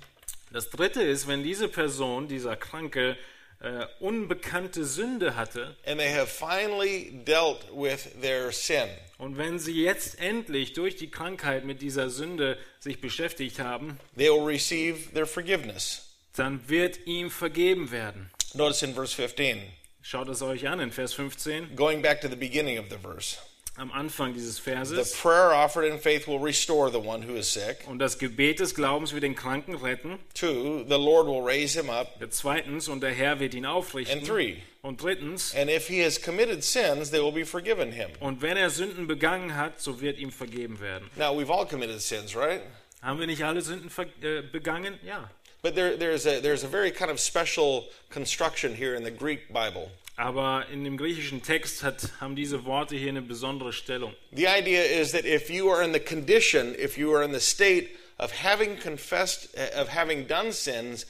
Das dritte ist, wenn diese Person, dieser Kranke, äh, unbekannte Sünde hatte and they have finally dealt with their sin, und wenn sie jetzt endlich durch die Krankheit mit dieser Sünde sich beschäftigt haben, they will receive their forgiveness. dann wird ihm vergeben werden. Notice in verse 15, Schaut es euch an in Vers 15, going back to the beginning of the verse. Am Anfang dieses The Verses. prayer offered in faith will restore the one who is sick. Und das Gebet des Glaubens wird den Kranken retten. Two, the Lord will raise him up. Zweitens, und der Herr wird ihn And aufrichten. three, Und drittens, and if he has committed sins, they will be forgiven him. und wenn er Sünden begangen hat, so wird ihm vergeben werden. Now, we've all committed sins, right? Haben wir nicht alle Sünden äh, begangen? Ja. But there, there's, a, there's a very kind of special construction here in the Greek Bible. Aber in dem griechischen Text hat, haben diese Worte hier eine besondere Stellung. The idea is that if you are in the condition, if you are in the state of having confessed, of having done sins,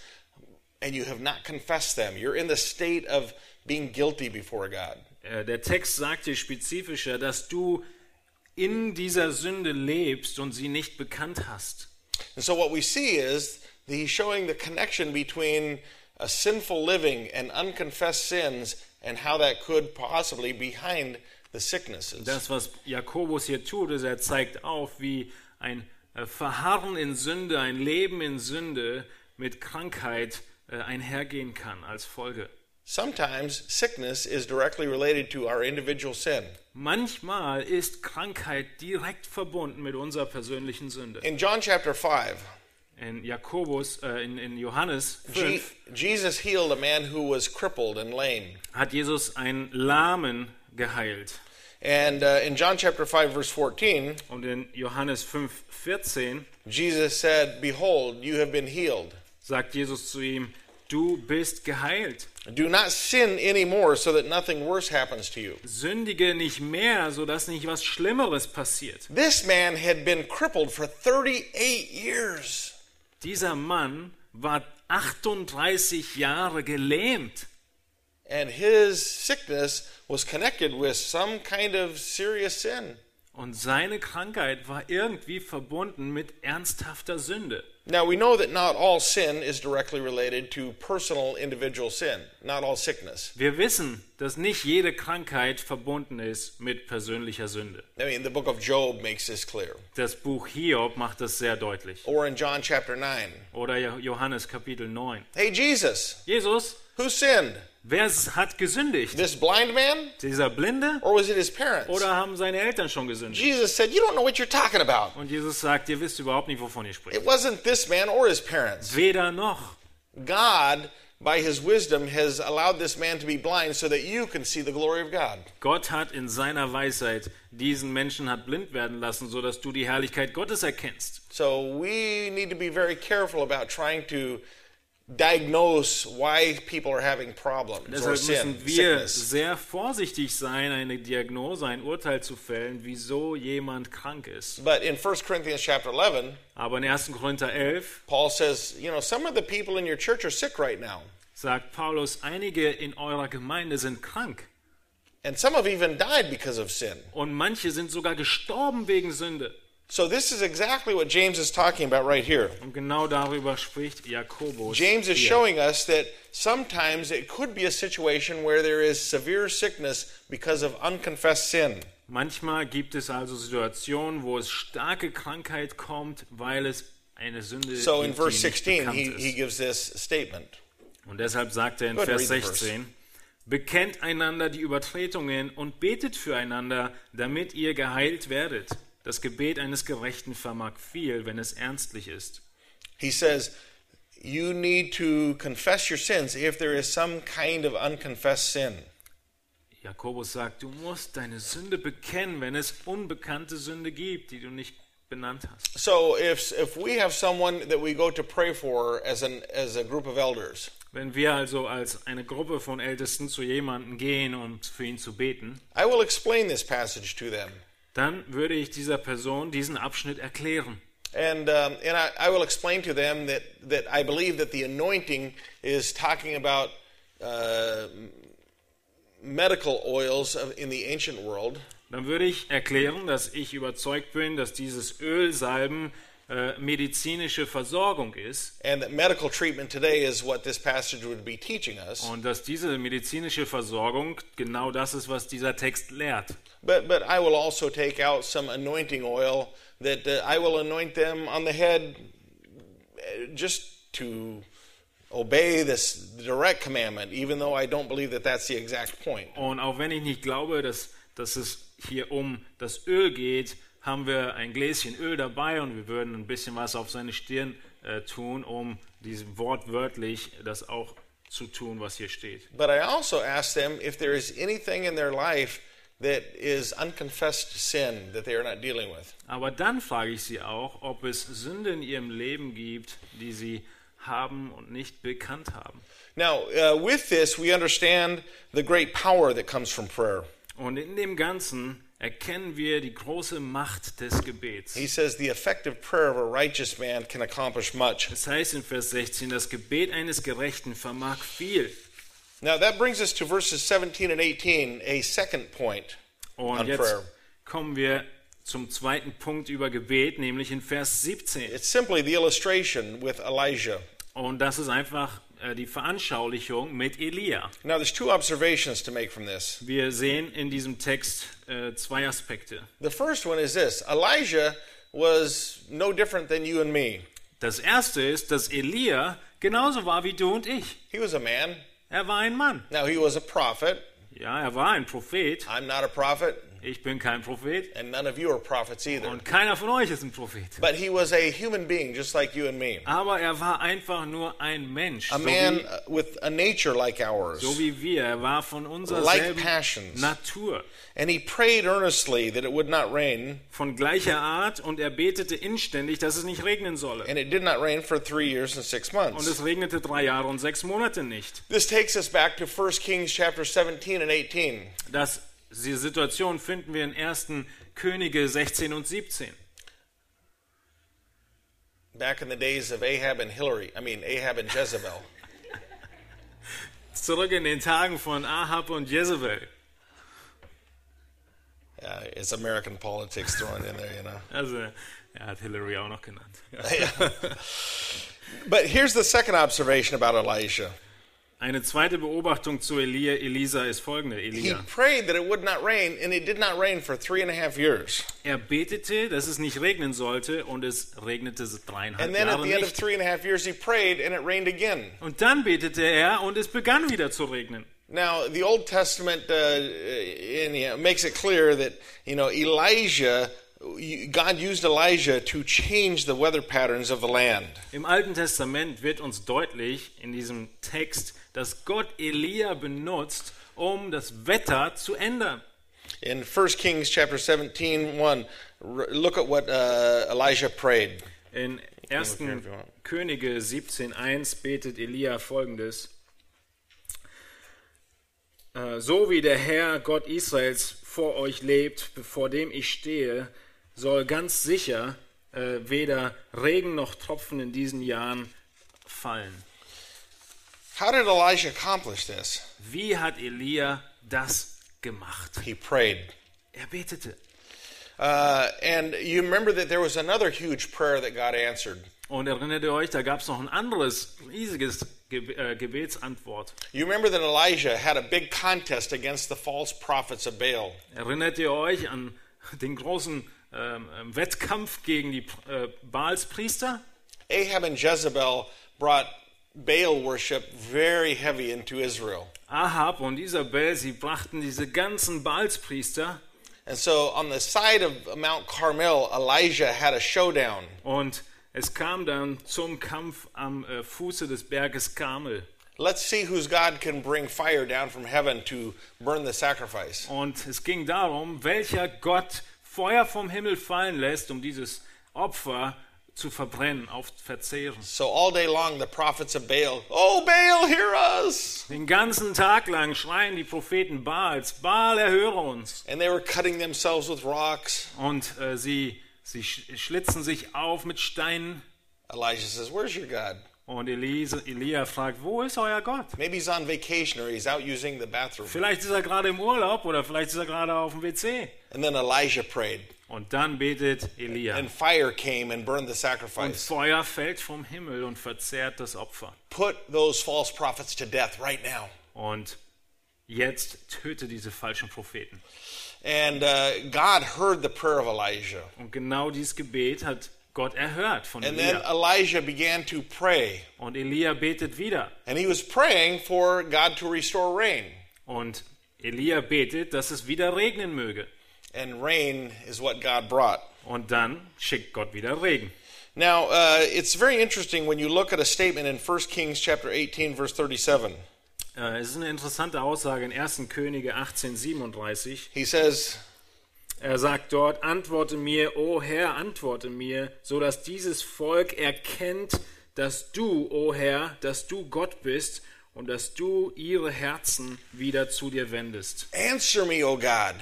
and you have not confessed them, you're in the state of being guilty before God. Äh, Der Text sagt hier spezifischer, dass du in dieser Sünde lebst und sie nicht bekannt hast. And so what we see is he's showing the connection between a sinful living and unconfessed sins and how that could possibly behind the sicknesses. Das, was Jakobus hier tut, ist, er zeigt auf, wie ein äh, Verharren in Sünde, ein Leben in Sünde mit Krankheit äh, einhergehen kann als Folge. Sometimes sickness is directly related to our individual sin. Manchmal ist Krankheit direkt verbunden mit unserer persönlichen Sünde. In John chapter 5, In Jakobus, äh, in, in Johannes Je- 5 Jesus healed a man who was crippled and lame. hat Jesus einen Lahmen geheilt. And uh, in John chapter 5, verse 14, Und in Johannes 5, 14 Jesus said, Behold, you have been healed. sagt Jesus zu ihm, du bist geheilt. Do not sin anymore so that nothing worse happens to you. Sündige nicht mehr, sodass nicht was Schlimmeres passiert. This man had been crippled for 38 years. Dieser Mann war 38 Jahre gelähmt. And his sickness was connected with some kind of serious sin. Und seine Krankheit war irgendwie verbunden mit ernsthafter Sünde. Now, we know that not all sin is directly related to personal individual sin, not all sickness. Wir wissen, dass nicht jede Krankheit verbunden ist mit persönlicher Sünde. I mean, the book of Job makes this clear. Das Buch Hiob macht das sehr deutlich. Or in John chapter 9. Oder Johannes Kapitel 9. Hey, Jesus, Jesus, who sinned? wer hat gesündigt? This blind man? Dieser Blinde? Or was it his parents? Oder haben seine Eltern schon gesündigt? Jesus said, You don't know what you're talking about. Und Jesus sagt, ihr wisst überhaupt nicht, wovon ihr spricht. It wasn't this man or his parents. Weder noch. God, by his wisdom, has allowed this man to be blind so that you can see the glory of God. Gott hat in seiner Weisheit diesen Menschen hat blind werden lassen, sodass du die Herrlichkeit Gottes erkennst. So we need to be very careful about trying to diagnose why people are having problems or Deshalb sin, müssen wir sickness. sehr vorsichtig sein, eine Diagnose, ein Urteil zu fällen, wieso jemand krank ist. But in 1 Corinthians chapter 11, Aber in 1. Korinther 11 Paul says, you know, some of the people in your church are sick right now. sagt Paulus, einige in eurer Gemeinde sind krank And some have even died because of sin. und manche sind sogar gestorben wegen Sünde. So this is exactly what James is talking about right here. Und genau darüber spricht Jakobus. James is hier. showing us that sometimes it could be a situation where there is severe sickness because of unconfessed sin. Manchmal gibt es also Situationen, wo es starke Krankheit kommt, weil es eine Sünde So in verse die nicht 16, bekannt he, ist. he gives this statement. Und deshalb sagt er in Vers read the verse. 16, Bekennt einander die Übertretungen und betet füreinander, damit ihr geheilt werdet. Das Gebet eines Gerechten vermag viel, wenn es ernstlich ist. He says, You need to confess your sins if there is some kind of unconfessed sin. Jakobus sagt, du musst deine Sünde bekennen, wenn es unbekannte Sünde gibt, die du nicht benannt hast. So if, if we have someone that we go to pray for as, an, as a group of elders, Wenn wir also als eine Gruppe von Ältesten zu jemandem gehen, um für ihn zu beten, I will explain this passage to them. Dann würde ich dieser Person diesen Abschnitt erklären. And, um, and I, I will explain to them that, that I believe that the anointing is talking about uh, medical oils of, in the ancient world. dann würde ich erklären, dass ich überzeugt bin, dass dieses Ölsalben äh, medizinische Versorgung ist and that medical treatment today is what this passage would be teaching us. und dass diese medizinische Versorgung genau das ist, was dieser Text lehrt. But but I will also take out some anointing oil that uh, I will anoint them on the head uh, just to obey this direct commandment, even though I don't believe that that's the exact point. Und auch wenn ich nicht glaube, dass, dass es hier um das Öl geht, haben wir ein Gläschen Öl dabei und wir würden ein bisschen was auf seine Stirn äh, tun, um diesem wortwörtlich das auch zu tun, was hier steht. But I also ask them if there is anything in their life that is unconfessed sin that they are not dealing with. Aber dann frage ich sie auch, ob es Sünde in ihrem Leben gibt, die sie haben und nicht bekannt haben. Now, uh, with this, we understand the great power that comes from prayer. Und in dem Ganzen erkennen wir die große Macht des Gebets. He says the effective prayer of a righteous man can accomplish much. Es heißt in Vers 16, das Gebet eines Gerechten vermag viel. Now, that brings us to verses 17 and 18, a second point Und on jetzt prayer. kommen wir zum zweiten Punkt über Gebet, nämlich in Vers 17. It's simply the illustration with Elijah. Und das ist einfach die Veranschaulichung mit Elia. Now, there's two observations to make from this. Wir sehen in diesem Text äh, zwei Aspekte. The first one is this Elijah was no different than you and me. Das erste ist, dass Elia genauso war wie du und ich. He was a man. Er war ein Mann. Now, he was a prophet. Ja, er war ein Prophet. I'm not a prophet, Ich bin kein Prophet. and none of you are prophets either. Und keiner von euch ist ein Prophet. But he was a human being just like you and me. Aber er war einfach nur ein Mensch. A So man wie, with a nature like ours. so wie wir. Er war von unserer Like passions. Natur. And he prayed earnestly that it would not rain, Von gleicher Art. Und er betete inständig, dass es nicht regnen solle. and it did not rain for three years and six Und months. es regnete drei Jahre und sechs Monate nicht. This takes us back to 1 Kings chapter 17 and 18. Das, diese Situation finden wir in 1. Könige 16 und 17. Back in the days of Ahab and Hillary, I mean Ahab and Jezebel. Zurück in den Tagen von Ahab und Jezebel. Yeah, it's American politics thrown in there, you know. Also, er hat Hillary auch noch genannt. But here's the second observation about Elijah. Eine zweite Beobachtung zu Elia, Elisa ist folgende. He Elia. prayed that it would not rain, and it did not rain for three and a half years. Er betete, dass es nicht regnen sollte und es regnete dreieinhalb And then at Jahre the end of nicht. three and a half years, he prayed, and it rained again. Und dann betete er und es begann wieder zu regnen. Now, the Old Testament uh, in, you know, makes it clear that you know Elijah, God used Elijah to change the weather patterns of the land. Im Alten Testament wird uns deutlich in diesem Text, dass Gott Elia benutzt, um das Wetter zu ändern. In 1 Kings chapter 17, 1, r- look at what uh, Elijah prayed. In 1. Könige 17.1 betet Elia folgendes. Äh, So wie der Herr Gott Israels vor euch lebt, bevor dem ich stehe, soll ganz sicher äh, weder Regen noch Tropfen in diesen Jahren fallen. How did Elijah accomplish this? Wie hat Elia das gemacht? He prayed. Er betete. Uh, and you remember that there was another huge prayer that God answered. Und erinnert ihr euch, da gab es noch ein anderes riesiges Ge äh, Gebetsantwort. You remember that Elijah had a big contest against the false prophets of Baal. Erinnert ihr euch an den großen ähm, ähm, Wettkampf gegen die äh, Baalspriester? Ahab and Jezebel brought Baal worship very heavy into Israel. Ahab und Isabel, sie brachten diese ganzen Baalspriester And so on the side of Mount Carmel, Elijah had a showdown. und es kam dann zum Kampf am äh, Fuße des Berges Karmel. Let's see whose God can bring fire down from heaven to burn the sacrifice. Und es ging darum, welcher Gott Feuer vom Himmel fallen lässt, um dieses Opfer zu verbrennen, auf verzehren. So all day long, the prophets of Baal, Oh, Baal, hear us! Den ganzen Tag lang schreien die Propheten Baals, Baal, erhöre uns. And they were cutting themselves with rocks. Und äh, sie, sie sch- schlitzen sich auf mit Steinen. Elijah says, Where's your God? Und Elise, Elia fragt, wo ist euer Gott? Maybe he's on vacation or he's out using the bathroom. Vielleicht ist er gerade im Urlaub oder vielleicht ist er gerade auf dem WC. And then Elijah prayed, Und dann betet Elia. and fire came and burned the Und sacrifice. Feuer fällt vom Himmel und verzehrt das Opfer. Put those false prophets to death right now. Und jetzt töte diese falschen Propheten. And uh, God heard the prayer of Elijah. Und genau dieses Gebet hat Gott erhört von And then Elia. Elijah began to pray. Und Elia betet wieder. And he was praying for God to restore rain. Und Elia betet, dass es wieder regnen möge. And rain is what God brought. Und dann schickt Gott wieder Regen. Now, uh, it's very interesting when you look at a statement in 1 Kings chapter 18, verse 37. Äh, Es ist eine interessante Aussage in 1. Könige 1837. He says, Er sagt dort, antworte mir, o Herr, antworte mir, so dass dieses Volk erkennt, dass du, o Herr, dass du Gott bist und dass du ihre Herzen wieder zu dir wendest. Answer me, O God,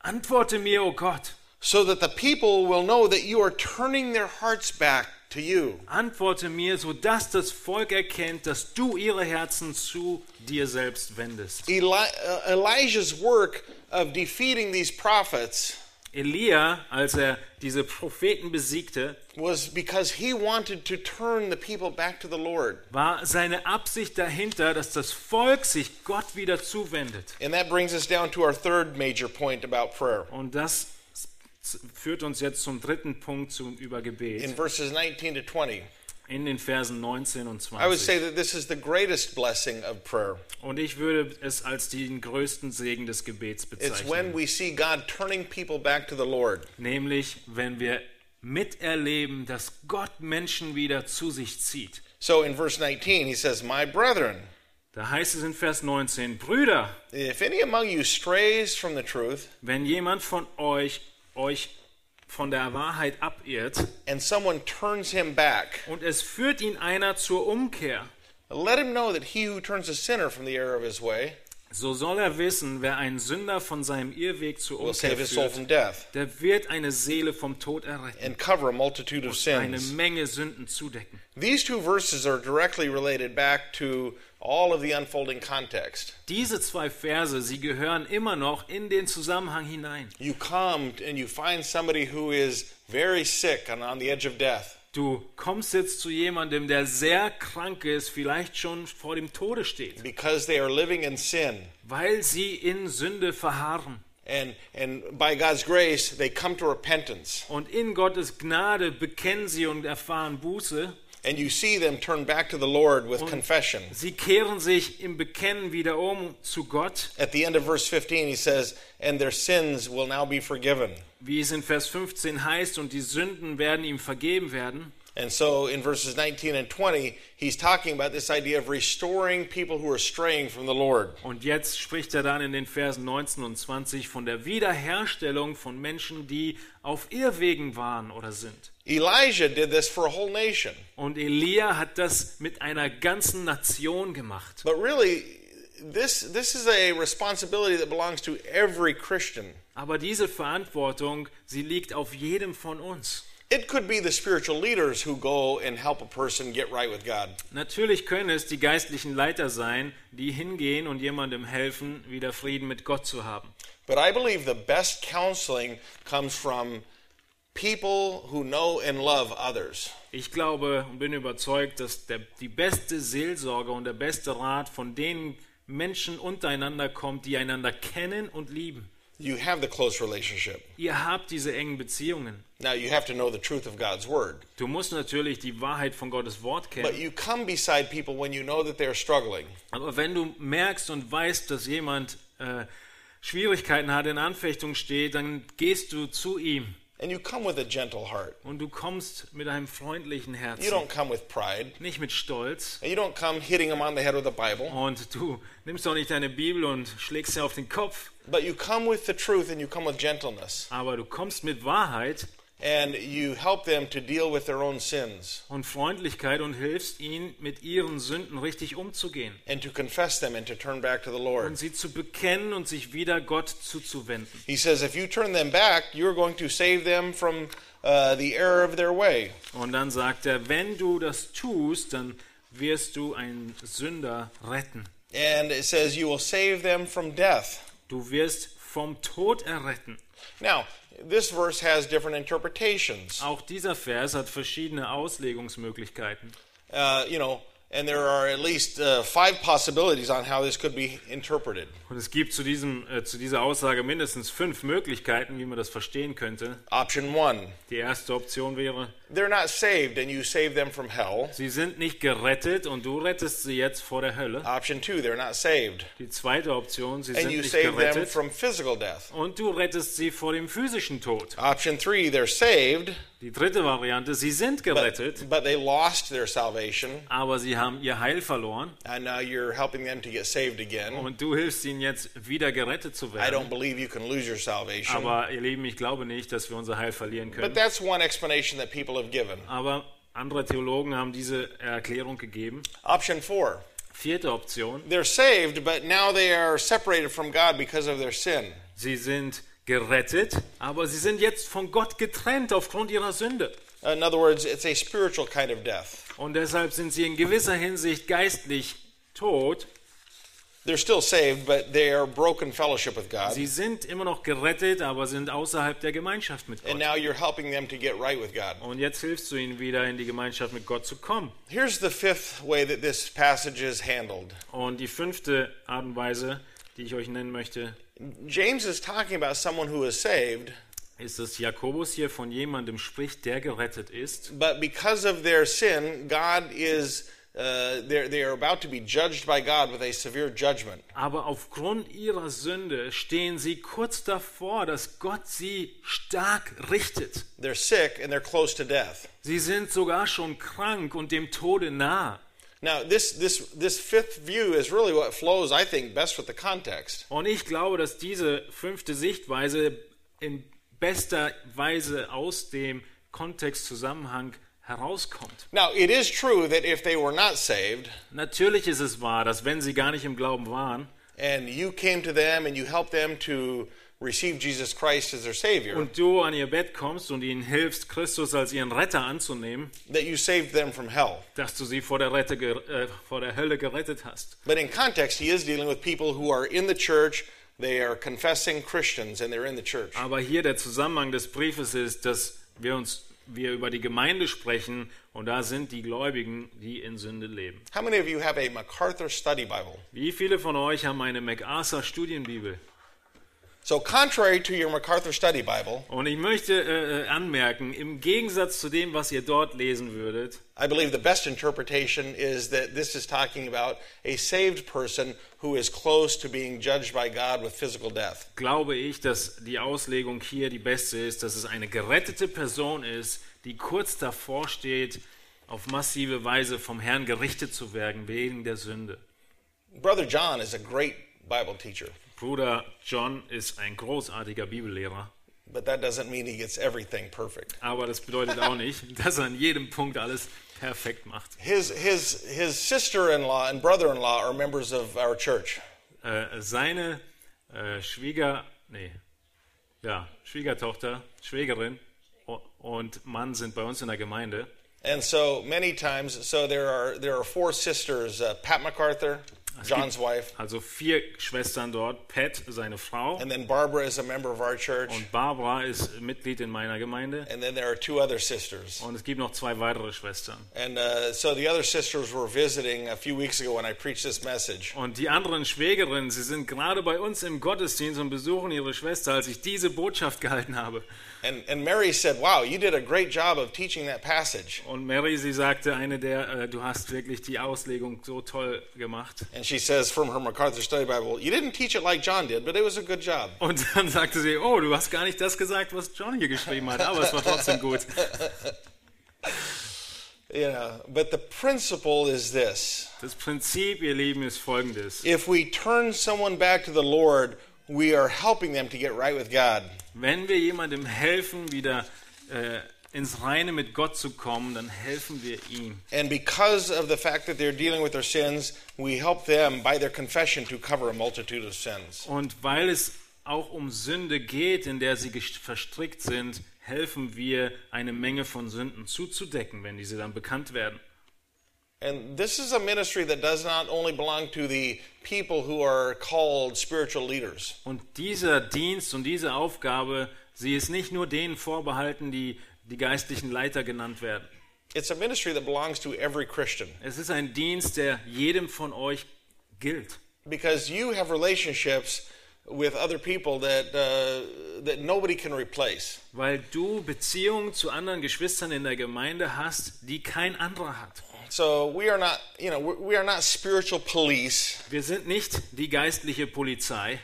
Antworte mir, o Gott, so that the people will know that you are turning their hearts back to you. antworte mir, so dass das Volk erkennt, dass du ihre Herzen zu dir selbst wendest. Eli- uh, Elijah's work of defeating these prophets Elia, als er diese Propheten besiegte, was because he wanted to turn the people back to the Lord. war seine Absicht dahinter, dass das Volk sich Gott wieder zuwendet. And that brings us down to our third major point about prayer. Und das führt uns jetzt zum dritten Punkt zum über In Gebet verses 19 to 20, in den Versen 19 und I would say 20. that this is the greatest blessing of prayer. Und ich würde es als den größten Segen des Gebets It's when bezeichnen. we see God turning people back to the Lord. Nämlich, wenn wir miterleben, dass Gott Menschen wieder zu sich zieht. So in verse 19, he says, My brethren, Da heißt es in Vers 19, Brüder, if any among you strays from the truth, wenn jemand von euch euch von der Wahrheit abirrt and someone turns him back, und es führt ihn einer zur Umkehr, let him know that he who turns a sinner from the error of his way so soll er wissen, wer einen Sünder von seinem Irrweg zur will Umkehr save his soul führt, death der wird eine Seele vom Tod erretten, and cover a multitude of eine sins. Menge Sünden zudecken. These two verses are directly related back to all of the unfolding context. Diese zwei Verse, sie gehören immer noch in den Zusammenhang hinein. You come and you find somebody who is very sick and on the edge of death. Du kommst jetzt zu jemandem, der sehr krank ist, vielleicht schon vor dem Tode steht, because they are living in sin. weil sie in Sünde verharren. And, and by God's grace, they come to repentance. Und in Gottes Gnade bekennen sie und erfahren Buße. And you see them turn back to the Lord with confession. Sie kehren sich im Bekennen wieder um zu Gott, At the end of verse 15, he says, And their sins will now be forgiven. wie es in Vers 15 heißt, und die Sünden werden ihm vergeben werden. And so in verses 19 and 20, he's talking about this idea of restoring people who are straying from the Lord. Und jetzt spricht er dann in den Versen 19 und 20 von der Wiederherstellung von Menschen, die auf Irrwegen waren oder sind. Elijah did this for a whole nation. Und Elia hat das mit einer ganzen Nation gemacht. But really, this, this is a responsibility that belongs to every Christian. Aber diese Verantwortung, sie liegt auf jedem von uns. It could be the spiritual leaders who go and help a person get right with God. Natürlich können es die geistlichen Leiter sein, die hingehen und jemandem helfen, wieder Frieden mit Gott zu haben. But I believe the best counseling comes from people who know and love others. Ich glaube und bin überzeugt, dass der, die beste Seelsorge und der beste Rat von den Menschen untereinander kommt, die einander kennen und lieben. You have the close relationship. Ihr habt diese engen Beziehungen. Now, you have to know the truth of God's word. Du musst natürlich die Wahrheit von Gottes Wort But kennen. you come beside people when you know that they're struggling. Aber wenn du merkst und weißt, dass jemand äh, Schwierigkeiten hat, in Anfechtung steht, dann gehst du zu ihm And you come with a gentle heart. und du kommst mit einem freundlichen You Herzen, don't come with pride. nicht mit Stolz. And you don't come hitting them on the head with a Bible. Und du nimmst doch nicht deine Bibel und schlägst sie auf den Kopf, But you come with the truth and you come with gentleness. aber du kommst mit Wahrheit and you help them to deal with their own sins und Freundlichkeit und hilfst ihnen, mit ihren Sünden richtig umzugehen and to confess them and to turn back to the Lord. und sie zu bekennen und sich wieder Gott zuzuwenden. He says, if you turn them back, you're going to save them from uh, the error of their way. Und dann sagt er, wenn du das tust, dann wirst du einen Sünder retten. And it says, you will save them from death. Du wirst vom Tod erretten. Now, this verse has different interpretations. Auch dieser Vers hat verschiedene Auslegungsmöglichkeiten. Uh, you know, and there are at least uh, five possibilities on how this could be interpreted. Und es gibt zu, diesem, äh, zu dieser Aussage mindestens fünf Möglichkeiten, wie man das verstehen könnte. Option one, Die erste Option wäre, they're not saved and you save them from hell. sie sind nicht gerettet und du rettest sie jetzt vor der Hölle. Option two, they're not saved Die zweite Option, sie and sind you nicht save them gerettet from physical death. und du rettest sie vor dem physischen Tod. Option three, they're saved, Die dritte Variante, sie sind gerettet, but, but they lost their salvation, aber sie haben ihr Heil verloren and now you're helping them to get saved again. und du hilfst ihnen jetzt wieder gerettet zu I don't werden. believe you can lose your salvation. Aber ihr Lieben, ich glaube nicht, dass wir unser Heil verlieren But können. that's one explanation that people have given. Aber andere Theologen haben diese Erklärung gegeben. Option four, Vierte Option, they're saved, but now they are separated from God because of their sin. sie sind gerettet, aber sie sind jetzt von Gott getrennt aufgrund ihrer Sünde. In other words, it's a spiritual kind of death. Und deshalb sind sie in gewisser Hinsicht geistlich tot. They're still saved, but they are broken fellowship with God. Sie sind immer noch gerettet, aber sind außerhalb der Gemeinschaft mit And Gott. now you're helping them to get right with God. Und jetzt hilfst du ihnen wieder in die Gemeinschaft mit Gott zu kommen. Here's the fifth way that this passage is handled. Und die fünfte Art und Weise, die ich euch nennen möchte, James is talking about someone who is saved, ist, dass Jakobus hier von jemandem spricht, der gerettet ist. but because of their sin, God is uh, they're, they are about to be judged by God with a severe judgment. Aber aufgrund ihrer Sünde stehen sie kurz davor, dass Gott sie stark richtet. They're sick and they're close to death. Sie sind sogar schon krank und dem Tode nah. Now, this this this fifth view is really what flows, I think, best with the context. Und ich glaube, dass diese fünfte Sichtweise in bester Weise aus dem Kontextzusammenhang herauskommt. Now, it is true that if they were not saved Natürlich ist es wahr, dass wenn sie gar nicht im Glauben waren and you came to them and you helped them to receive Jesus Christ as their Savior, und du an ihr Bett kommst und ihnen hilfst, Christus als ihren Retter anzunehmen, that you saved them from hell. dass du sie vor der, Rette, äh, vor der Hölle gerettet hast. But in context, he is dealing with people who are in the church, they are confessing Christians, and they're in the church. Aber hier der Zusammenhang des Briefes ist, dass wir uns wir über die Gemeinde sprechen und da sind die Gläubigen, die in Sünde leben. How many of you have a MacArthur Study Bible? Wie viele von euch haben eine MacArthur Studienbibel? So, contrary to your MacArthur Study Bible, Und ich möchte äh, äh, anmerken, im Gegensatz zu dem, was ihr dort lesen würdet, I believe the best interpretation is that this is talking about a saved person who is close to being judged by God with physical death. glaube ich, dass die Auslegung hier die beste ist, dass es eine gerettete Person ist, die kurz davor steht, auf massive Weise vom Herrn gerichtet zu werden wegen der Sünde. Brother John is a great Bible teacher, Bruder John ist ein großartiger Bibellehrer, but that doesn't mean he gets everything perfect. aber das bedeutet auch nicht, dass er an jedem Punkt alles perfekt macht. His, his, his sister in law and brother in law are members of our church. Äh, seine äh, Schwieger, nee, ja, Schwiegertochter, Schwägerin und Mann sind bei uns in der Gemeinde. And so many times, so there are, there are four sisters uh, Pat MacArthur, John's wife, Also vier Schwestern dort, Pat, seine Frau, and then Barbara is a member of our church, und Barbara ist Mitglied in meiner Gemeinde. and then there are two other sisters. Und es gibt noch zwei weitere Schwestern. And uh, so the other sisters were visiting a few weeks ago when I preached this message. Und die anderen Schwägerinnen, sie sind gerade bei uns im Gottesdienst und besuchen ihre Schwester, als ich diese Botschaft gehalten habe. And, and Mary said, Wow, you did a great job of teaching that passage. Und Mary, sie sagte, eine der, äh, du hast wirklich die Auslegung so toll gemacht. And she says from her MacArthur Study Bible, You didn't teach it like John did, but it was a good job. Und dann sagte sie, oh, du hast gar nicht das gesagt, was John hier geschrieben hat, aber es war trotzdem gut. You know, but the principle is this Das Prinzip, ihr Lieben, ist folgendes. if we turn someone back to the Lord, we are helping them to get right with God. Wenn wir jemandem helfen, wieder äh, ins Reine mit Gott zu kommen, dann helfen wir ihm. And because of the fact that they're dealing with their sins, we help them by their confession to cover a multitude of sins. Und weil es auch um Sünde geht, in der sie verstrickt sind, helfen wir, eine Menge von Sünden zuzudecken, wenn diese dann bekannt werden. And this is a ministry that does not only belong to the people who are called spiritual leaders. Und dieser Dienst und diese Aufgabe, sie ist nicht nur denen vorbehalten, die die geistlichen Leiter genannt werden. It's a ministry that belongs to every Christian Es ist ein Dienst, der jedem von euch gilt. because you have relationships with other people that uh, that nobody can replace. Weil du Beziehungen zu anderen Geschwistern in der Gemeinde hast, die kein anderer hat. So we are not, you know, we are not spiritual police, Wir sind nicht die geistliche Polizei,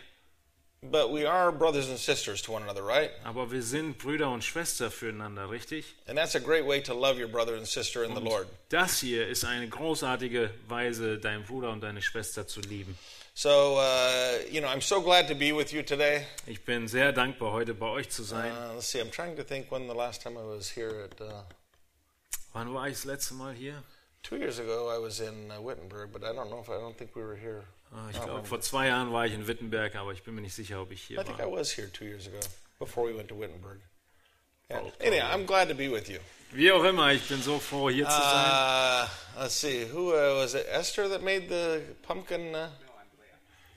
but we are brothers and sisters to one another, right? aber wir sind Brüder und Schwester füreinander, richtig? And that's a great way to love your brother and sister in the Lord. Das hier ist eine großartige Weise, deinen Bruder und deine Schwester zu lieben. So, uh, you know, I'm so glad to be with you today. Ich bin sehr dankbar, heute bei euch zu sein. Uh, let's see, I'm trying to think when the last time I was here at. Uh, Wann war ich das letzte Mal hier? two years ago, I was in uh, Wittenberg, but I don't know if I don't think we were here. Ah, Ich glaube, vor zwei Jahren war ich in Wittenberg, aber ich bin mir nicht sicher, ob ich hier I think I was here two years ago before we went to Wittenberg. Yeah. Oh, Anyhow, I'm glad to be with you. Wie auch immer, ich bin so froh, hier zu sein. Uh, let's see, who uh, was it? Esther that made the pumpkin. Uh,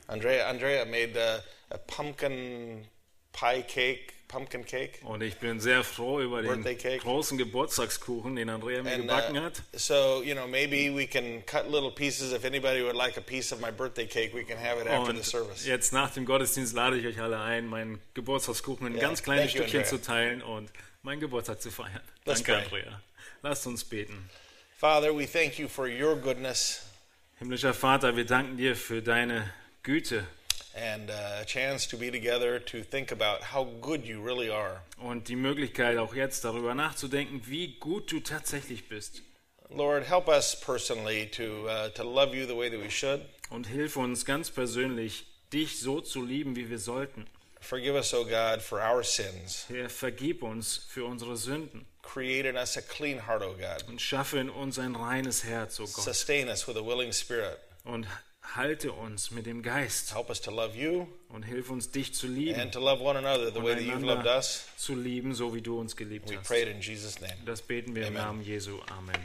Andrea. Andrea made uh, a pumpkin pie cake, pumpkin cake. Und ich bin sehr froh über den großen Geburtstagskuchen, den Andrea mir And gebacken uh, hat. so, you know, maybe we can cut little pieces. If anybody would like a piece of my birthday cake, we can have it after the service. jetzt nach dem Gottesdienst lade ich euch alle ein, meinen Geburtstagskuchen in ganz kleine you, Stückchen zu teilen und meinen Geburtstag zu feiern. Let's Danke, pray. Andrea. Lasst uns beten. Father, we thank you for your goodness Himmlischer Vater, wir danken dir für deine Güte and uh, a chance to be together to think about how good you really are. und die Möglichkeit, auch jetzt darüber nachzudenken, wie gut du tatsächlich bist. Lord, help us personally to uh, to love you the way that we should. Und hilf uns ganz persönlich, dich so zu lieben, wie wir sollten. Forgive us, O God, for our sins. Herr, vergib uns für unsere Sünden Create in us a clean heart, O God. und schaffe in uns ein reines Herz, o Gott. Sustain us with a willing spirit. Und halte uns mit dem Geist Help us to love you und hilf uns, dich zu lieben, and to love one another the way that you've loved us. zu lieben, so wie du uns geliebt We hast. pray it in Jesus' name. Das beten wir im Amen. Namen Jesu. Amen.